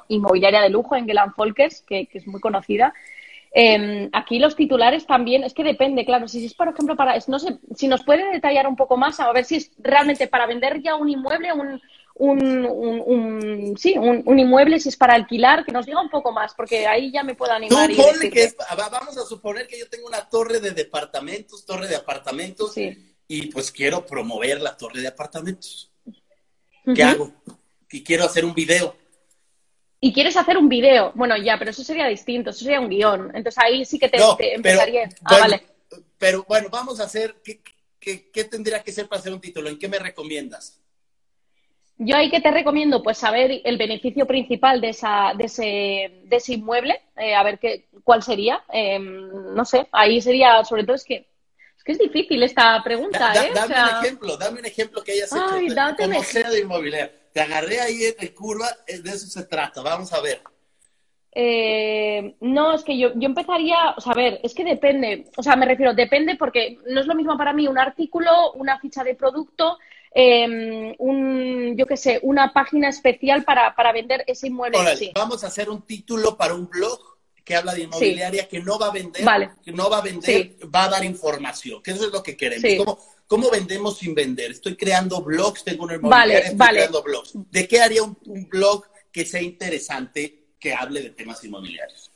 inmobiliaria de lujo en Gelan Folkers, que, que, es muy conocida. Eh, aquí los titulares también, es que depende, claro, si es, por ejemplo, para, no sé, si nos puede detallar un poco más, a ver si es realmente para vender ya un inmueble, un, un, un, un, sí, un, un, inmueble, si es para alquilar, que nos diga un poco más, porque ahí ya me puedo animar. Tú ponle que es, vamos a suponer que yo tengo una torre de departamentos, torre de apartamentos, sí. y pues quiero promover la torre de apartamentos. ¿Qué uh -huh. hago? Y quiero hacer un video. Y quieres hacer un video, bueno, ya, pero eso sería distinto, eso sería un guion. Entonces ahí sí que te, no, te empezaría. Pero, ah, bueno, vale. Pero bueno, vamos a hacer, ¿qué, qué, ¿qué tendría que ser para hacer un título? ¿En qué me recomiendas? Yo ahí que te recomiendo, pues saber el beneficio principal de, esa, de, ese, de ese inmueble, eh, a ver qué, cuál sería. Eh, no sé, ahí sería, sobre todo es que es que es difícil esta pregunta, da, ¿eh? Dame o sea... un ejemplo, dame un ejemplo que hayas Ay, hecho, date como un sea de inmobiliaria. Te agarré ahí en curva, eh, de eso se trata, vamos a ver. Eh, no, es que yo, yo empezaría, o sea, a ver, es que depende, o sea, me refiero, depende porque no es lo mismo para mí un artículo, una ficha de producto, eh, un, yo qué sé, una página especial para, para vender ese inmueble. Órale, sí. Vamos a hacer un título para un blog que habla de inmobiliaria sí. que no va a vender, vale. que no va a vender, sí. va a dar información, que eso es lo que queremos. ¿Cómo, ¿Cómo, vendemos sin vender? Estoy creando blogs, tengo una inmobiliaria, vale, estoy vale. creando blogs. ¿De qué haría un, un blog que sea interesante que hable de temas inmobiliarios?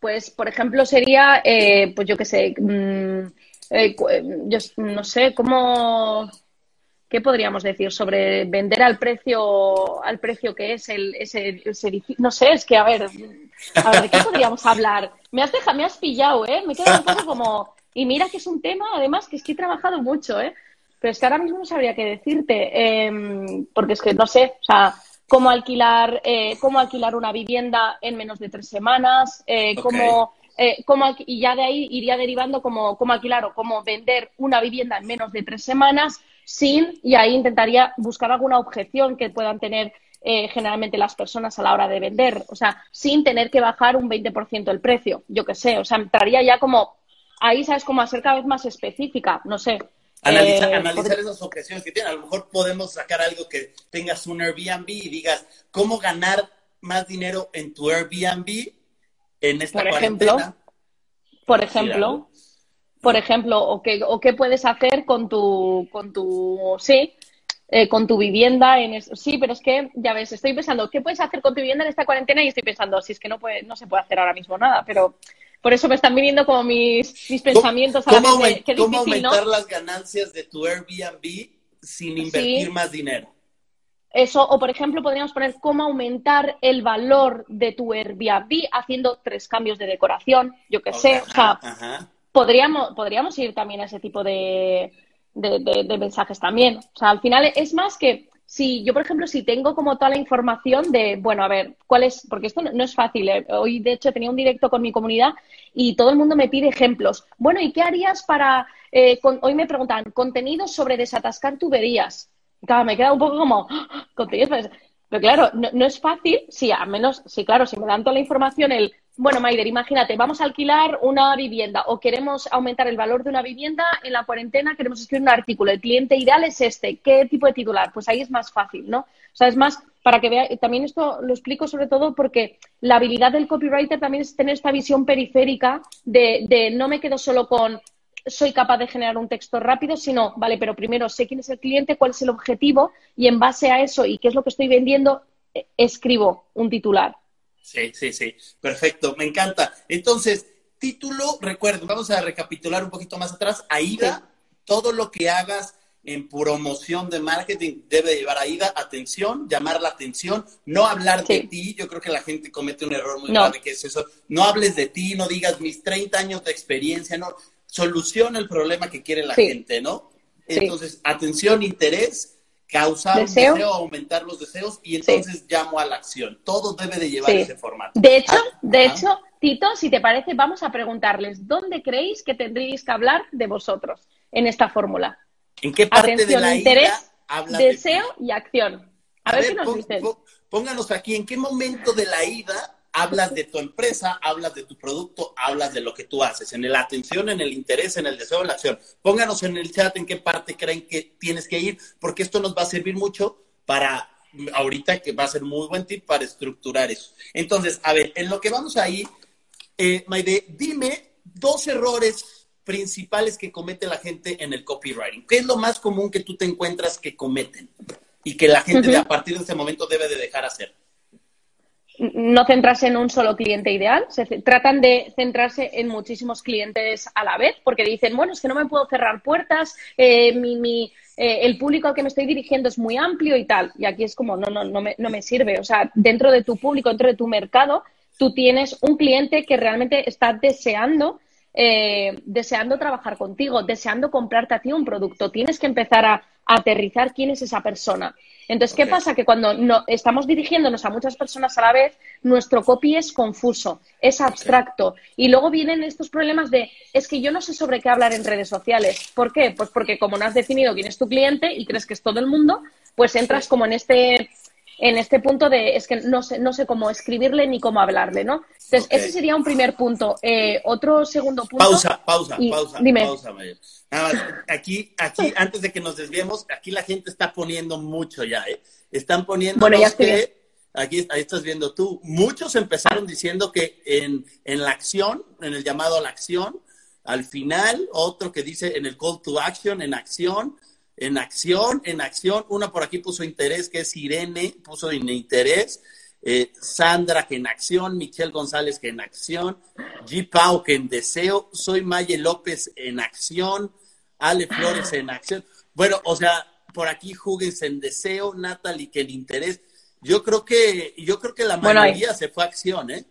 Pues, por ejemplo, sería, eh, pues yo qué sé, mmm, eh, yo no sé, ¿cómo, ¿qué podríamos decir sobre vender al precio, al precio que es el, ese, edificio? No sé, es que, a ver, a ver, ¿de qué podríamos hablar? Me has dejado, me has pillado, ¿eh? Me he quedado un poco como, y mira que es un tema, además, que es que he trabajado mucho, ¿eh? Pero es que ahora mismo no sabría qué decirte, em, porque es que no sé, o sea, cómo alquilar, eh, cómo alquilar una vivienda en menos de tres semanas, eh, cómo eh, y ya de ahí iría derivando cómo, cómo alquilar o cómo vender una vivienda en menos de tres semanas sin, y ahí intentaría buscar alguna objeción que puedan tener eh, generalmente las personas a la hora de vender, o sea, sin tener que bajar un 20% el precio, yo qué sé, o sea, entraría ya como, ahí sabes, como a ser cada vez más específica, no sé. Analiza, eh, analizar esas objeciones que tienen. A lo mejor podemos sacar algo que tengas un Airbnb y digas, ¿cómo ganar más dinero en tu Airbnb en esta por ejemplo, por ejemplo, por ejemplo, o qué, o qué puedes hacer con tu, con tu, sí, eh, con tu vivienda en sí, pero es que ya ves, estoy pensando, ¿qué puedes hacer con tu vivienda en esta cuarentena? Y estoy pensando, si es que no puede, no se puede hacer ahora mismo nada, pero por eso me están viniendo como mis, mis pensamientos a la vez ¿Cómo aumentar las ganancias de tu Airbnb sin invertir más dinero? Eso, o por ejemplo, podríamos poner cómo aumentar el valor de tu Airbnb haciendo tres cambios de decoración, yo qué sé. O sea, podríamos, podríamos ir también a ese tipo de, de, mensajes también. O sea, al final es más que si yo, por ejemplo, si tengo como toda la información de, bueno, a ver, ¿cuál es? Porque esto no, es fácil. ¿eh? Hoy, de hecho, tenía un directo con mi comunidad y todo el mundo me pide ejemplos. Bueno, ¿y qué harías para, eh, hoy me preguntan, contenidos sobre desatascar tuberías? claro, me queda un poco como, pero claro, no, es fácil, sí, al menos, sí, claro, si me dan toda la información, el, bueno, Maider, imagínate, vamos a alquilar una vivienda o queremos aumentar el valor de una vivienda en la cuarentena, queremos escribir un artículo, el cliente ideal es este, ¿qué tipo de titular? Pues ahí es más fácil, ¿no? O sea, es más, para que vea, también esto lo explico sobre todo porque la habilidad del copywriter también es tener esta visión periférica de, de no me quedo solo con soy capaz de generar un texto rápido, sino, vale, pero primero sé quién es el cliente, cuál es el objetivo y en base a eso y qué es lo que estoy vendiendo, eh, escribo un titular. Sí, sí, sí, perfecto, me encanta. Entonces, título, recuerden, vamos a recapitular un poquito más atrás. AIDA, todo lo que hagas en promoción de marketing debe llevar AIDA, atención, llamar la atención, no hablar de ti. Yo creo que la gente comete un error muy grave que es eso. No hables de ti, no digas mis 30 años de experiencia, no soluciona el problema que quiere la gente, ¿no? Entonces, atención, interés, causar deseo. deseo, aumentar los deseos y entonces llamo a la acción. Todo debe de llevar ese formato. De hecho, ah, de hecho, Tito, si te parece, vamos a preguntarles dónde creéis que tendríais que hablar de vosotros en esta fórmula. ¿En qué parte Atención, de la interés, deseo y acción. A, ver, qué nos dicen. Pónganos aquí, ¿en qué momento de la ida hablas de tu empresa, hablas de tu producto, hablas de lo que tú haces, en la atención, en el interés, en el deseo, en la acción. Pónganos en el chat en qué parte creen que tienes que ir, porque esto nos va a servir mucho para ahorita que va a ser muy buen tip para estructurar eso. Entonces, a ver, en lo que vamos ahí, eh, Maide, dime dos errores principales que comete la gente en el copywriting. ¿Qué es lo más común que tú te encuentras que cometen y que la gente a partir de ese momento debe de dejar hacer? No centrarse en un solo cliente ideal, se tratan de centrarse en muchísimos clientes a la vez, porque dicen, bueno, es que no me puedo cerrar puertas, eh, mi, eh, el público al que me estoy dirigiendo es muy amplio y tal. Y aquí es como, no, no, no me, no me sirve. O sea, dentro de tu público, dentro de tu mercado, tú tienes un cliente que realmente está deseando eh, deseando trabajar contigo, deseando comprarte a ti un producto. Tienes que empezar a, aterrizar quién es esa persona. Entonces, ¿qué pasa? Que cuando no, estamos dirigiéndonos a muchas personas a la vez, nuestro copy es confuso, es abstracto. Y luego vienen estos problemas de, es que yo no sé sobre qué hablar en redes sociales. ¿Por qué? Pues porque como no has definido quién es tu cliente y crees que es todo el mundo, pues entras como en este en este punto de es que no sé, no sé cómo escribirle ni cómo hablarle, ¿no? Entonces, ese sería un primer punto. Eh, otro segundo punto. Pausa, pausa, pausa, pausa, Mayer. Nada más, aquí, aquí, antes de que nos desviemos, aquí la gente está poniendo mucho ya, ¿eh? Están poniendo bueno, ya que, aquí ahí estás viendo tú, muchos empezaron diciendo que en, en la acción, en el llamado a la acción, al final, otro que dice en el call to action, en acción, en acción, en acción. Una por aquí puso interés, que es Irene, puso en interés. Eh, Sandra, que en acción. Michelle González, que en acción. G. Pau, que en deseo. Soy Maye López, en acción. Ale Flores, en acción. Bueno, o sea, por aquí júguense en deseo, Natalie, que el interés. Yo creo que, yo creo que la mayoría se fue a acción, ¿eh?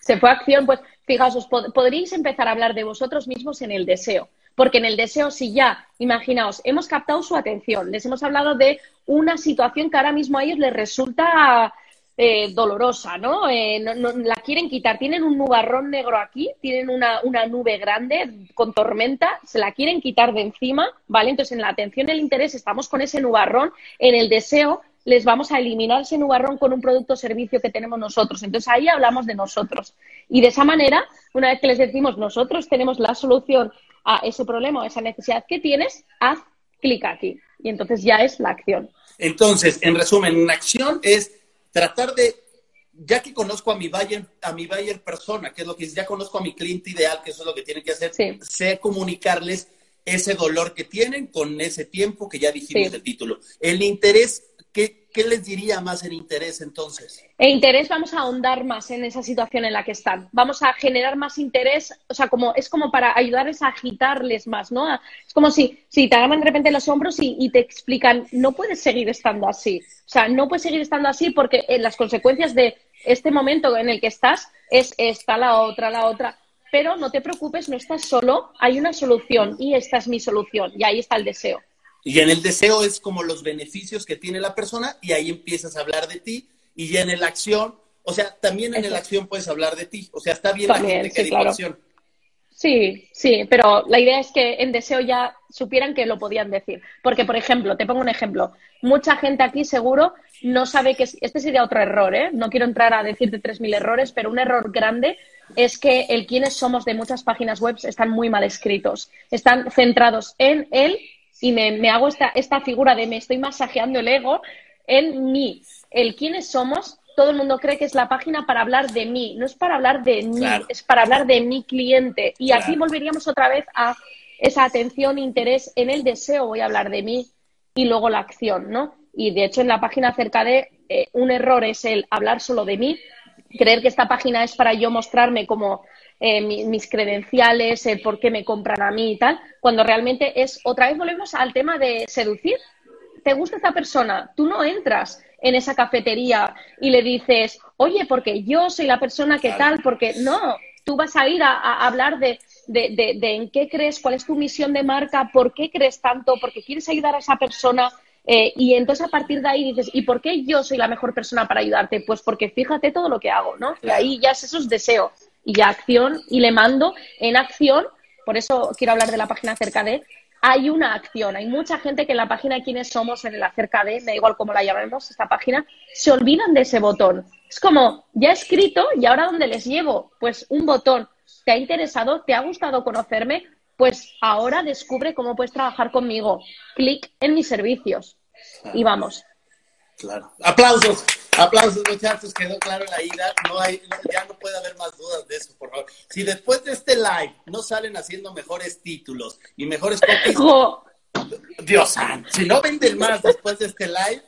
Se fue a acción, pues fijaos, podríais empezar a hablar de vosotros mismos en el deseo. Porque en el deseo, si ya, imaginaos, hemos captado su atención, les hemos hablado de una situación que ahora mismo a ellos les resulta eh, dolorosa, ¿no? Eh, ¿no? La quieren quitar, tienen un nubarrón negro aquí, tienen una, una, nube grande con tormenta, se la quieren quitar de encima, ¿vale? Entonces en la atención el interés estamos con ese nubarrón, en el deseo les vamos a eliminar ese nubarrón con un producto o servicio que tenemos nosotros. Entonces ahí hablamos de nosotros. Y de esa manera, una vez que les decimos nosotros tenemos la solución a ese problema o esa necesidad que tienes, haz clic aquí. Y entonces ya es la acción. Entonces, en resumen, una acción es tratar de, ya que conozco a mi buyer, a mi buyer persona, que es lo que ya conozco a mi cliente ideal, que eso es lo que tienen que hacer, sé comunicarles ese dolor que tienen con ese tiempo que ya dijimos el título. El interés ¿Qué, les diría más en interés entonces? En interés vamos a ahondar más en esa situación en la que están. Vamos a generar más interés, o sea, como es como para ayudarles a agitarles más, ¿no? Es como si, si te agarran de repente los hombros y, te explican, no puedes seguir estando así. O sea, no puedes seguir estando así porque en las consecuencias de este momento en el que estás es esta, la otra, la otra. Pero no te preocupes, no estás solo, hay una solución y esta es mi solución y ahí está el deseo. Y en el deseo es como los beneficios que tiene la persona y ahí empiezas a hablar de ti. Y ya en la acción, o sea, también en la acción puedes hablar de ti. O sea, está bien la gente que sí, acción. Sí, sí, pero la idea es que en deseo ya supieran que lo podían decir. Porque, por ejemplo, te pongo un ejemplo. Mucha gente aquí seguro no sabe que este sería otro error, ¿eh? No quiero entrar a decirte 3.000 errores, pero un error grande es que el quiénes somos de muchas páginas web están muy mal escritos. Están centrados en él y me, hago esta, esta figura de me estoy masajeando el ego en mí. El quiénes somos, todo el mundo cree que es la página para hablar de mí. No es para hablar de mí, es para hablar de mi cliente. Y aquí volveríamos otra vez a esa atención, interés en el deseo, voy a hablar de mí, y luego la acción, ¿no? Y de hecho en la página acerca de eh, un error es el hablar solo de mí, creer que esta página es para yo mostrarme como eh, mis credenciales, el por qué me compran a mí y tal, cuando realmente es, otra vez volvemos al tema de seducir. ¿Te gusta esta persona? Tú no entras en esa cafetería y le dices, oye, porque yo soy la persona que tal, porque no, tú vas a ir a, hablar de, de, en qué crees, cuál es tu misión de marca, por qué crees tanto, porque quieres ayudar a esa persona. Eh, y entonces a partir de ahí dices, ¿y por qué yo soy la mejor persona para ayudarte? Pues porque fíjate todo lo que hago, ¿no? Y ahí ya es eso es deseo y acción y le mando en acción, por eso quiero hablar de la página acerca de, hay una acción, hay mucha gente que en la página de quiénes somos, en el acerca de, me da igual cómo la llamemos, esta página, se olvidan de ese botón. Es como, ya he escrito y ahora ¿dónde les llevo? Pues un botón. ¿Te ha interesado? ¿Te ha gustado conocerme? Pues ahora descubre cómo puedes trabajar conmigo. Clic en mis servicios. Y vamos. Claro. Aplausos. Aplausos, muchachos, quedó claro la ida. No hay, ya no puede haber más dudas de eso, por favor. Si después de este live no salen haciendo mejores títulos y mejores copies, Dios santo, si no venden más después de este live,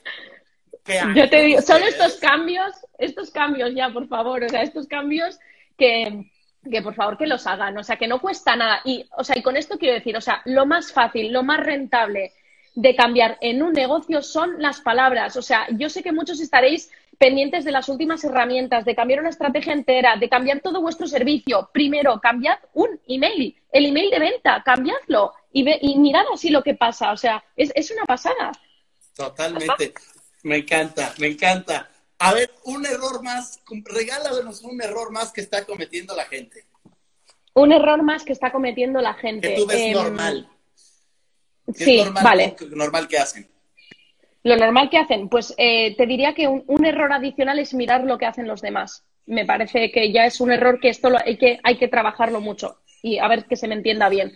¿qué Yo te digo, son estos cambios, estos cambios ya, por favor, o sea, estos cambios que, que por favor que los hagan, o sea, que no cuesta nada. Y, o sea, y con esto quiero decir, o sea, lo más fácil, lo más rentable de cambiar en un negocio son las palabras. O sea, yo sé que muchos estaréis pendientes de las últimas herramientas, de cambiar una estrategia entera, de cambiar todo vuestro servicio. Primero, cambiad un email, el email de venta, cambiadlo y, y mirad así lo que pasa. O sea, es, es una pasada. Totalmente. Me encanta, me encanta. A ver, un error más, regálanos un error más que está cometiendo la gente. Un error más que está cometiendo la gente. Que tú ves em, normal. Sí, vale. normal que hacen? Lo normal que hacen, pues eh, te diría que un, error adicional es mirar lo que hacen los demás. Me parece que ya es un error que esto lo, hay, que, hay que trabajarlo mucho y a ver que se me entienda bien.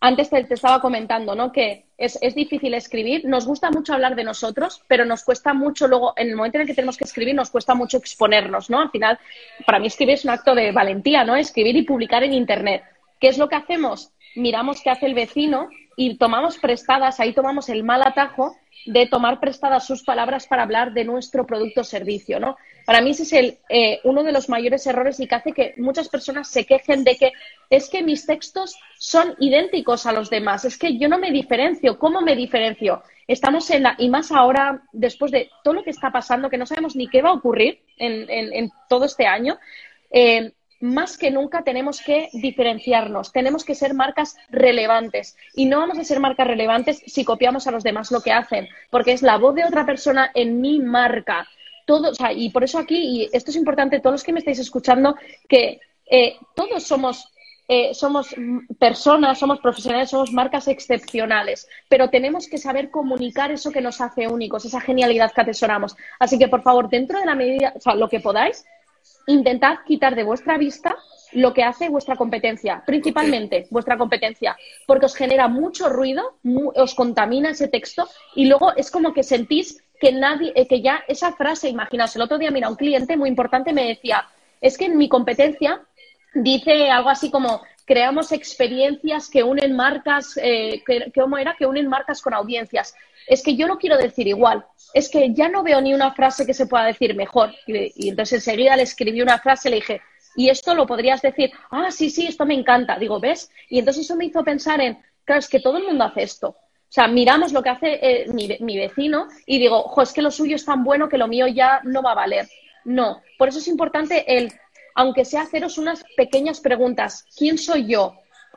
Antes te, estaba comentando, ¿no? Que es, es, difícil escribir. Nos gusta mucho hablar de nosotros, pero nos cuesta mucho luego, en el momento en el que tenemos que escribir, nos cuesta mucho exponernos, ¿no? Al final, para mí escribir es un acto de valentía, ¿no? Escribir y publicar en Internet. ¿Qué es lo que hacemos? Miramos qué hace el vecino y tomamos prestadas, ahí tomamos el mal atajo de tomar prestadas sus palabras para hablar de nuestro producto o servicio, ¿no? Para mí ese es el, eh, uno de los mayores errores y que hace que muchas personas se quejen de que es que mis textos son idénticos a los demás, es que yo no me diferencio, ¿cómo me diferencio? Estamos en la, y más ahora, después de todo lo que está pasando, que no sabemos ni qué va a ocurrir en, en, todo este año, eh, más que nunca tenemos que diferenciarnos, tenemos que ser marcas relevantes y no vamos a ser marcas relevantes si copiamos a los demás lo que hacen, porque es la voz de otra persona en mi marca. Todo, o sea, y por eso aquí, y esto es importante, todos los que me estáis escuchando, que eh, todos somos eh, somos personas, somos profesionales, somos marcas excepcionales, pero tenemos que saber comunicar eso que nos hace únicos, esa genialidad que atesoramos. Así que, por favor, dentro de la medida, o sea, lo que podáis, intentad quitar de vuestra vista lo que hace vuestra competencia, principalmente vuestra competencia, porque os genera mucho ruido, os contamina ese texto y luego es como que sentís que nadie, eh, que ya esa frase, imaginaos, el otro día, mira, un cliente muy importante me decía, es que en mi competencia dice algo así como creamos experiencias que unen marcas, eh, ¿cómo era? Que unen marcas con audiencias es que yo lo quiero decir igual, es que ya no veo ni una frase que se pueda decir mejor. Y, entonces enseguida le escribí una frase, le dije, y esto lo podrías decir, ah, sí, sí, esto me encanta. Digo, ¿ves? Y entonces eso me hizo pensar en, claro, es que todo el mundo hace esto. O sea, miramos lo que hace eh, mi, vecino y digo, ojo, es que lo suyo es tan bueno que lo mío ya no va a valer. No, por eso es importante el, aunque sea haceros unas pequeñas preguntas. ¿Quién soy yo?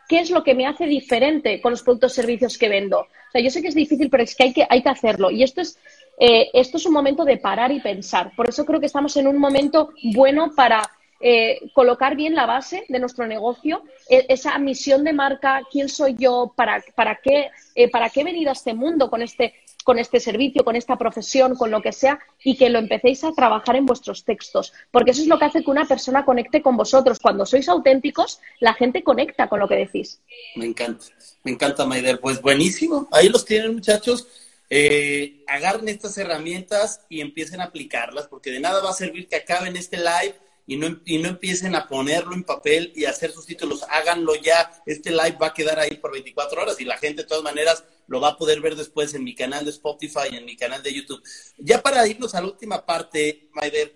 ¿Qué es lo que me hace diferente con los productos y servicios que vendo? O sea, yo sé que es difícil, pero es que hay que, hay que hacerlo. Y esto es, eh, esto es un momento de parar y pensar. Por eso creo que estamos en un momento bueno para eh, colocar bien la base de nuestro negocio, e, esa misión de marca, quién soy yo, para, para, qué, eh, para qué he venido a este mundo con este, con este servicio, con esta profesión, con lo que sea, y que lo empecéis a trabajar en vuestros textos, porque eso es lo que hace que una persona conecte con vosotros. Cuando sois auténticos, la gente conecta con lo que decís. Me encanta, me encanta, Maider. Pues buenísimo, ahí los tienen, muchachos. Eh, agarren estas herramientas y empiecen a aplicarlas, porque de nada va a servir que acaben este live y no, y no empiecen a ponerlo en papel y hacer sus títulos, háganlo ya. Este live va a quedar ahí por 24 horas y la gente de todas maneras lo va a poder ver después en mi canal de Spotify en mi canal de YouTube. Ya para irnos a la última parte, Maider,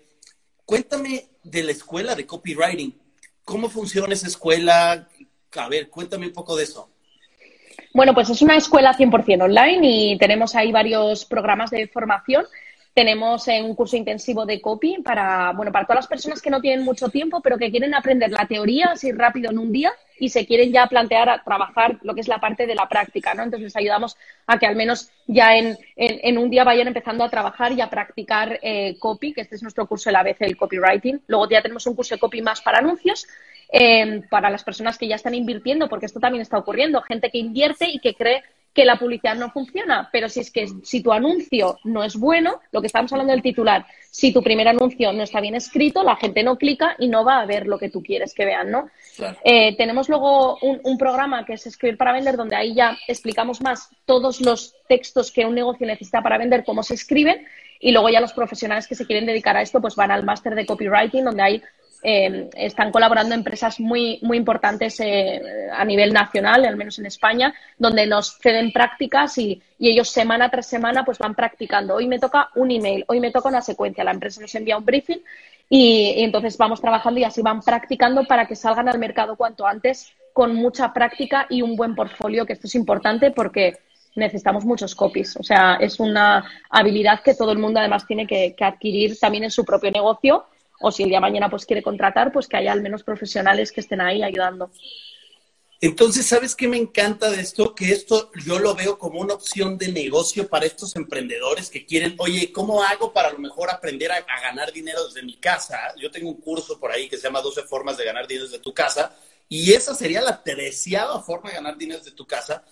cuéntame de la escuela de copywriting. ¿Cómo funciona esa escuela? A ver, cuéntame un poco de eso. Bueno, pues es una escuela 100% online y tenemos ahí varios programas de formación tenemos eh, un curso intensivo de copy para, bueno, para todas las personas que no tienen mucho tiempo, pero que quieren aprender la teoría así rápido en un día y se quieren ya plantear a trabajar lo que es la parte de la práctica, ¿no? Entonces les ayudamos a que al menos ya en, en, un día vayan empezando a trabajar y a practicar eh, copy, que este es nuestro curso de la vez, el copywriting. Luego ya tenemos un curso de copy más para anuncios, eh, para las personas que ya están invirtiendo, porque esto también está ocurriendo, gente que invierte y que cree que la publicidad no funciona, pero si es que si tu anuncio no es bueno, lo que estamos hablando del titular, si tu primer anuncio no está bien escrito, la gente no clica y no va a ver lo que tú quieres que vean, ¿no? Eh, tenemos luego un, programa que es Escribir para Vender, donde ahí ya explicamos más todos los textos que un negocio necesita para vender, cómo se escriben, y luego ya los profesionales que se quieren dedicar a esto, pues van al máster de copywriting, donde hay eh, están colaborando empresas muy, muy importantes eh, a nivel nacional, al menos en España, donde nos ceden prácticas y, ellos semana tras semana pues van practicando. Hoy me toca un email, hoy me toca una secuencia, la empresa nos envía un briefing y, entonces vamos trabajando y así van practicando para que salgan al mercado cuanto antes con mucha práctica y un buen portfolio, que esto es importante porque necesitamos muchos copies. O sea, es una habilidad que todo el mundo además tiene que adquirir también en su propio negocio o si el día de mañana pues quiere contratar, pues que haya al menos profesionales que estén ahí ayudando. Entonces, ¿sabes qué me encanta de esto? Que esto yo lo veo como una opción de negocio para estos emprendedores que quieren, oye, ¿cómo hago para a lo mejor aprender a, ganar dinero desde mi casa? Yo tengo un curso por ahí que se llama 12 formas de ganar dinero desde tu casa y esa sería la treceava forma de ganar dinero desde tu casa.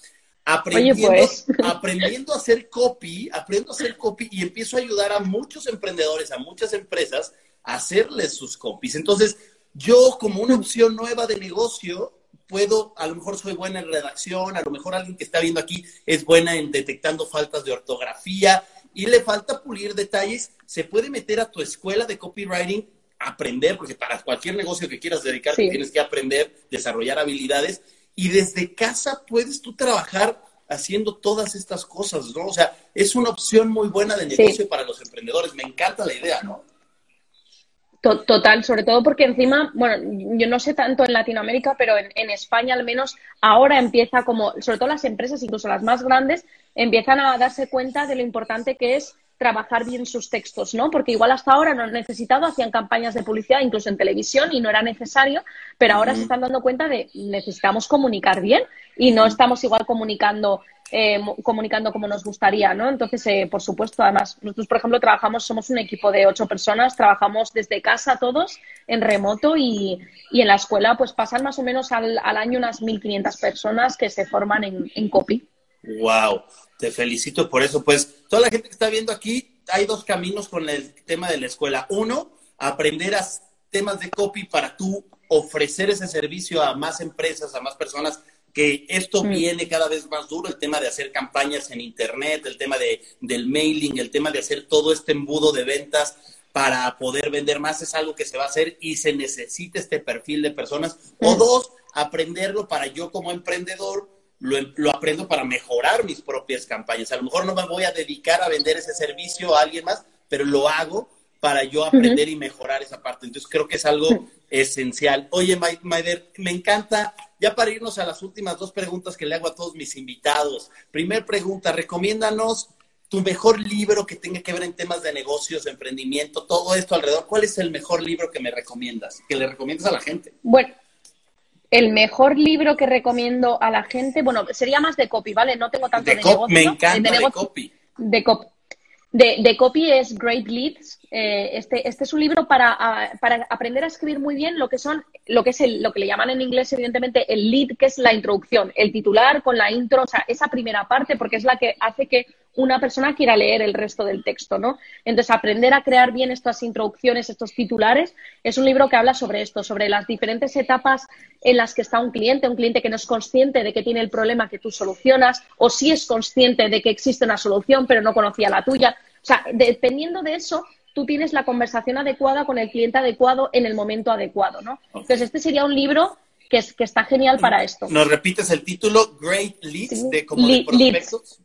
Aprendiendo, pues. aprendiendo a hacer copy, aprendo a hacer copy y empiezo a ayudar a muchos emprendedores, a muchas empresas hacerles sus copies. Entonces, yo como una opción nueva de negocio, puedo, a lo mejor soy buena en redacción, a lo mejor alguien que está viendo aquí es buena en detectando faltas de ortografía y le falta pulir detalles, se puede meter a tu escuela de copywriting, aprender, porque para cualquier negocio que quieras dedicarte tienes que aprender, desarrollar habilidades y desde casa puedes tú trabajar haciendo todas estas cosas, ¿no? O sea, es una opción muy buena de negocio para los emprendedores. Me encanta la idea, ¿no? Total, sobre todo porque encima, bueno, yo no sé tanto en Latinoamérica, pero en, España al menos ahora empieza como, sobre todo las empresas, incluso las más grandes, empiezan a darse cuenta de lo importante que es trabajar bien sus textos, ¿no? Porque igual hasta ahora no han necesitado, hacían campañas de publicidad incluso en televisión y no era necesario, pero ahora se están dando cuenta de necesitamos comunicar bien y no estamos igual comunicando eh, comunicando como nos gustaría, ¿no? Entonces, eh, por supuesto, además, nosotros, por ejemplo, trabajamos, somos un equipo de ocho personas, trabajamos desde casa todos en remoto y, y en la escuela, pues pasan más o menos al, año unas 1.500 personas que se forman en, en copy. ¡Wow! Te felicito por eso. Pues toda la gente que está viendo aquí, hay dos caminos con el tema de la escuela. Uno, aprender a temas de copy para tú ofrecer ese servicio a más empresas, a más personas que esto mm. viene cada vez más duro, el tema de hacer campañas en Internet, el tema de, del mailing, el tema de hacer todo este embudo de ventas para poder vender más es algo que se va a hacer y se necesita este perfil de personas. O mm. dos, aprenderlo para yo como emprendedor, lo, lo, aprendo para mejorar mis propias campañas. A lo mejor no me voy a dedicar a vender ese servicio a alguien más, pero lo hago para yo aprender y mejorar esa parte. Entonces creo que es algo esencial. Oye, Maider, me encanta, ya para irnos a las últimas dos preguntas que le hago a todos mis invitados. Primer pregunta, recomiéndanos tu mejor libro que tenga que ver en temas de negocios, de emprendimiento, todo esto alrededor. ¿Cuál es el mejor libro que me recomiendas, que le recomiendas a la gente? Bueno, el mejor libro que recomiendo a la gente, bueno, sería más de copy, ¿vale? No tengo tanto de, negocio. Me encanta de, copy. De copy. De, de, copy es Great Leads. Eh, este, este es un libro para, para, aprender a escribir muy bien lo que son, lo que es el, lo que le llaman en inglés, evidentemente, el lead, que es la introducción, el titular con la intro, o sea, esa primera parte, porque es la que hace que una persona quiera leer el resto del texto, ¿no? Entonces, aprender a crear bien estas introducciones, estos titulares, es un libro que habla sobre esto, sobre las diferentes etapas en las que está un cliente, un cliente que no es consciente de que tiene el problema que tú solucionas, o sí es consciente de que existe una solución, pero no conocía la tuya. O sea, dependiendo de eso, tú tienes la conversación adecuada con el cliente adecuado en el momento adecuado, ¿no? Entonces, este sería un libro que, es, que está genial para esto. ¿Nos repites el título? Great Leads, de como de prospectos.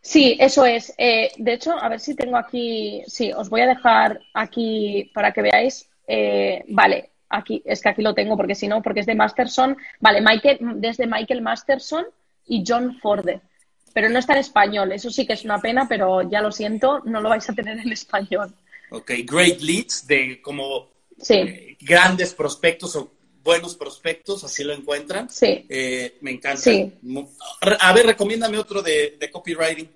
Sí, eso es. Eh, de hecho, a ver si tengo aquí. Sí, os voy a dejar aquí para que veáis. Eh, vale, aquí, es que aquí lo tengo porque si no, porque es de Masterson. Vale, Michael, desde Michael Masterson y John Forde. Pero no está en español. Eso sí que es una pena, pero ya lo siento, no lo vais a tener en español. Ok, great leads de como eh, grandes prospectos o buenos prospectos, así lo encuentran. Sí. Eh, me encanta. A ver, recomiéndame otro de, copywriting.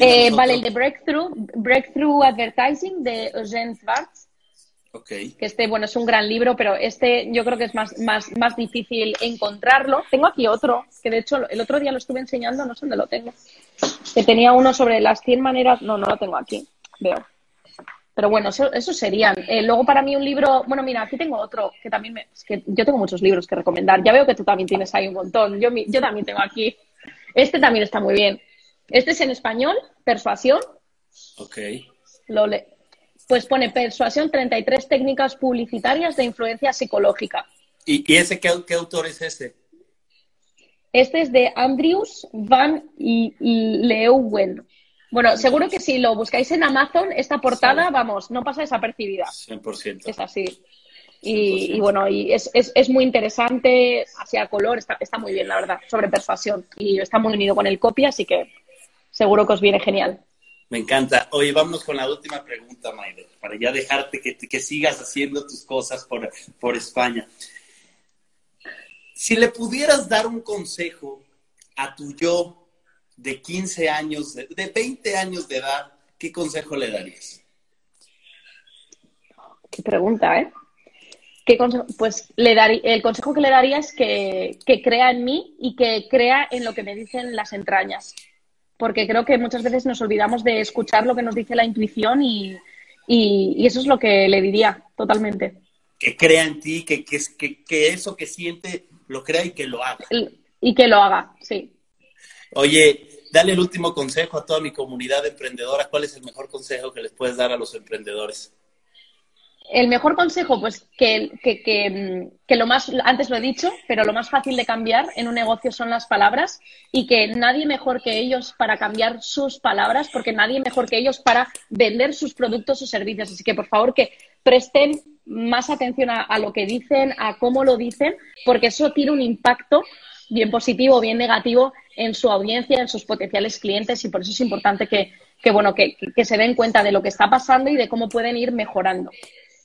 Eh, vale, el de Breakthrough, Breakthrough Advertising de Eugene Schwartz. Okay. Que este, bueno, es un gran libro, pero este yo creo que es más, más, más difícil encontrarlo. Tengo aquí otro, que de hecho el otro día lo estuve enseñando, no sé dónde lo tengo. Que tenía uno sobre las 100 maneras, no, no lo tengo aquí, veo. Pero bueno, eso, serían. Eh, luego para mí un libro, bueno, mira, aquí tengo otro que también me, es que yo tengo muchos libros que recomendar. Ya veo que tú también tienes ahí un montón. Yo, yo también tengo aquí. Este también está muy bien. Este es en español, Persuasión. Ok. Lo le pues pone Persuasión 33 técnicas publicitarias de influencia psicológica. ¿Y, ese qué, autor es este? Este es de Andrews Van Leeuwen. Bueno, seguro que si lo buscáis en Amazon, esta portada, vamos, no pasa desapercibida. 100%. Es así. Y, bueno, y es, es, es, muy interesante, hacia color, está, está muy bien, la verdad, sobre persuasión. Y está muy unido con el copy, así que seguro que os viene genial. Me encanta. Oye, vámonos con la última pregunta, Mayra, para ya dejarte que, que sigas haciendo tus cosas por, por España. Si le pudieras dar un consejo a tu yo de 15 años, de, 20 años de edad, ¿qué consejo le darías? Qué pregunta, ¿eh? ¿Qué pues le daría, el consejo que le daría es que, crea en mí y que crea en lo que me dicen las entrañas. Porque creo que muchas veces nos olvidamos de escuchar lo que nos dice la intuición y, eso es lo que le diría totalmente. Que crea en ti, que, que, que eso que siente lo crea y que lo haga. Y que lo haga, sí. Oye, dale el último consejo a toda mi comunidad emprendedora. ¿Cuál es el mejor consejo que les puedes dar a los emprendedores? el mejor consejo, pues que, que, que, lo más, antes lo he dicho, pero lo más fácil de cambiar en un negocio son las palabras y que nadie mejor que ellos para cambiar sus palabras, porque nadie mejor que ellos para vender sus productos o servicios. Así que por favor que presten más atención a, lo que dicen, a cómo lo dicen, porque eso tiene un impacto bien positivo o bien negativo en su audiencia, en sus potenciales clientes y por eso es importante que, bueno, que, que, se den cuenta de lo que está pasando y de cómo pueden ir mejorando.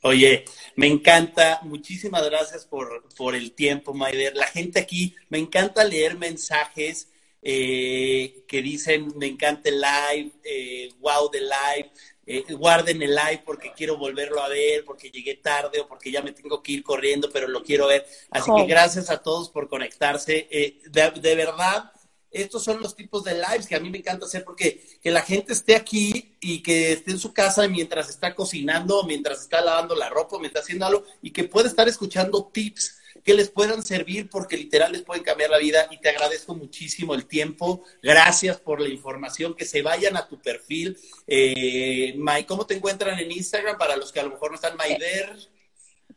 Oye, me encanta, muchísimas gracias por, por el tiempo, Maider. La gente aquí, me encanta leer mensajes eh, que dicen, me encanta el live, eh, wow de live, eh, guarden el live porque quiero volverlo a ver, porque llegué tarde o porque ya me tengo que ir corriendo, pero lo quiero ver. Así que gracias a todos por conectarse. de, de verdad, estos son los tipos de lives que a mí me encanta hacer porque que la gente esté aquí y que esté en su casa mientras está cocinando, mientras está lavando la ropa, mientras haciendo algo y que pueda estar escuchando tips que les puedan servir porque literal les pueden cambiar la vida y te agradezco muchísimo el tiempo. Gracias por la información, que se vayan a tu perfil. Eh, ¿cómo te encuentran en Instagram para los que a lo mejor no están? Maider.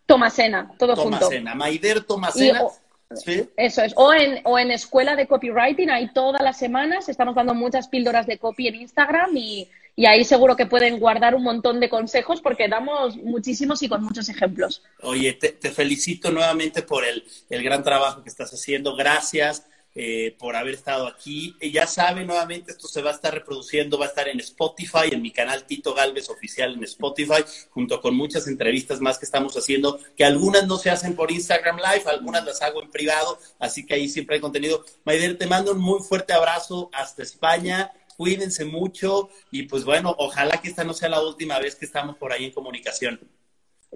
Tomasena, todo Tomasena, Maider Tomasena. Eso es. O en, o en escuela de copywriting, ahí todas las semanas estamos dando muchas píldoras de copy en Instagram y, ahí seguro que pueden guardar un montón de consejos porque damos muchísimos y con muchos ejemplos. Oye, te, felicito nuevamente por el, el gran trabajo que estás haciendo. Gracias. Eh, por haber estado aquí. ya saben, nuevamente, esto se va a estar reproduciendo, va a estar en Spotify, en mi canal Tito Galvez Oficial en Spotify, junto con muchas entrevistas más que estamos haciendo, que algunas no se hacen por Instagram Live, algunas las hago en privado, así que ahí siempre hay contenido. Maider, te mando un muy fuerte abrazo hasta España. Cuídense mucho y pues bueno, ojalá que esta no sea la última vez que estamos por ahí en comunicación.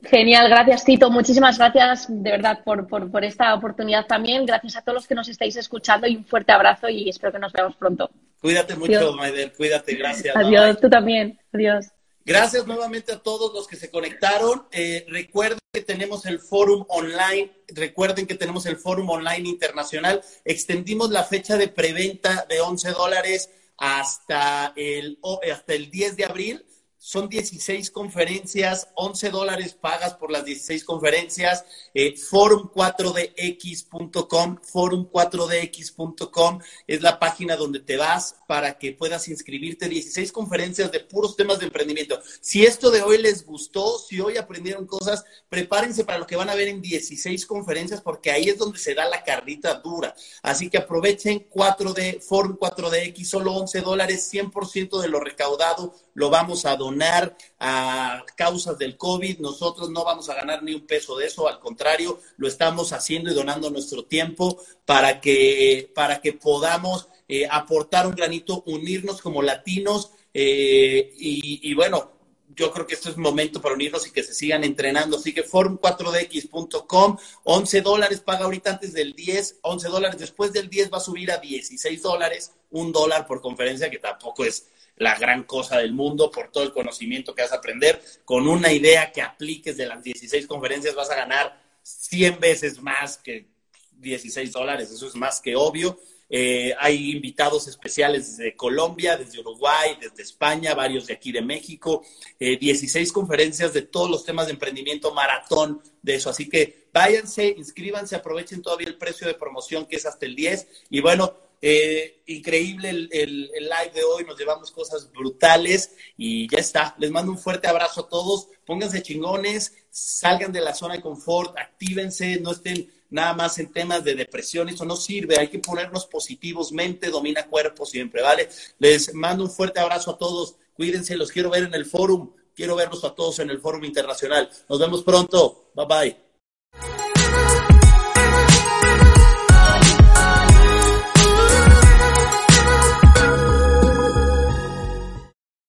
Genial, gracias Tito. Muchísimas gracias de verdad por, por, esta oportunidad también. Gracias a todos los que nos estáis escuchando y un fuerte abrazo y espero que nos veamos pronto. Cuídate mucho, Maider. Cuídate, gracias. Adiós, tú también. Adiós. Gracias nuevamente a todos los que se conectaron. Eh, recuerden que tenemos el fórum online. Recuerden que tenemos el fórum online internacional. Extendimos la fecha de preventa de 11 dólares hasta el, hasta el 10 de abril son 16 conferencias, 11 dólares pagas por las 16 conferencias, eh, forum4dx.com, forum4dx.com es la página donde te vas para que puedas inscribirte, 16 conferencias de puros temas de emprendimiento. Si esto de hoy les gustó, si hoy aprendieron cosas, prepárense para lo que van a ver en 16 conferencias porque ahí es donde se da la carrita dura. Así que aprovechen 4D, Forum 4DX, solo 11 dólares, 100% de lo recaudado lo vamos a donar a causas del COVID. Nosotros no vamos a ganar ni un peso de eso, al contrario, lo estamos haciendo y donando nuestro tiempo para que, para que podamos eh, aportar un granito, unirnos como latinos eh, y, bueno, yo creo que esto es momento para unirnos y que se sigan entrenando. Así que forum4dx.com, 11 dólares paga ahorita antes del 10, 11 dólares después del 10 va a subir a 16 dólares, un dólar por conferencia, que tampoco es la gran cosa del mundo por todo el conocimiento que vas a aprender. Con una idea que apliques de las 16 conferencias vas a ganar 100 veces más que 16 dólares, eso es más que obvio. Eh, hay invitados especiales desde Colombia, desde Uruguay, desde España, varios de aquí de México, 16 eh, conferencias de todos los temas de emprendimiento, maratón de eso. Así que váyanse, inscríbanse, aprovechen todavía el precio de promoción que es hasta el 10. Y bueno, eh, increíble el, live de hoy, nos llevamos cosas brutales y ya está. Les mando un fuerte abrazo a todos. Pónganse chingones, salgan de la zona de confort, actívense, no estén nada más en temas de depresión, eso no sirve, hay que ponernos positivos, mente domina cuerpo siempre, ¿vale? Les mando un fuerte abrazo a todos, cuídense, los quiero ver en el fórum, quiero verlos a todos en el fórum internacional. Nos vemos pronto, bye bye.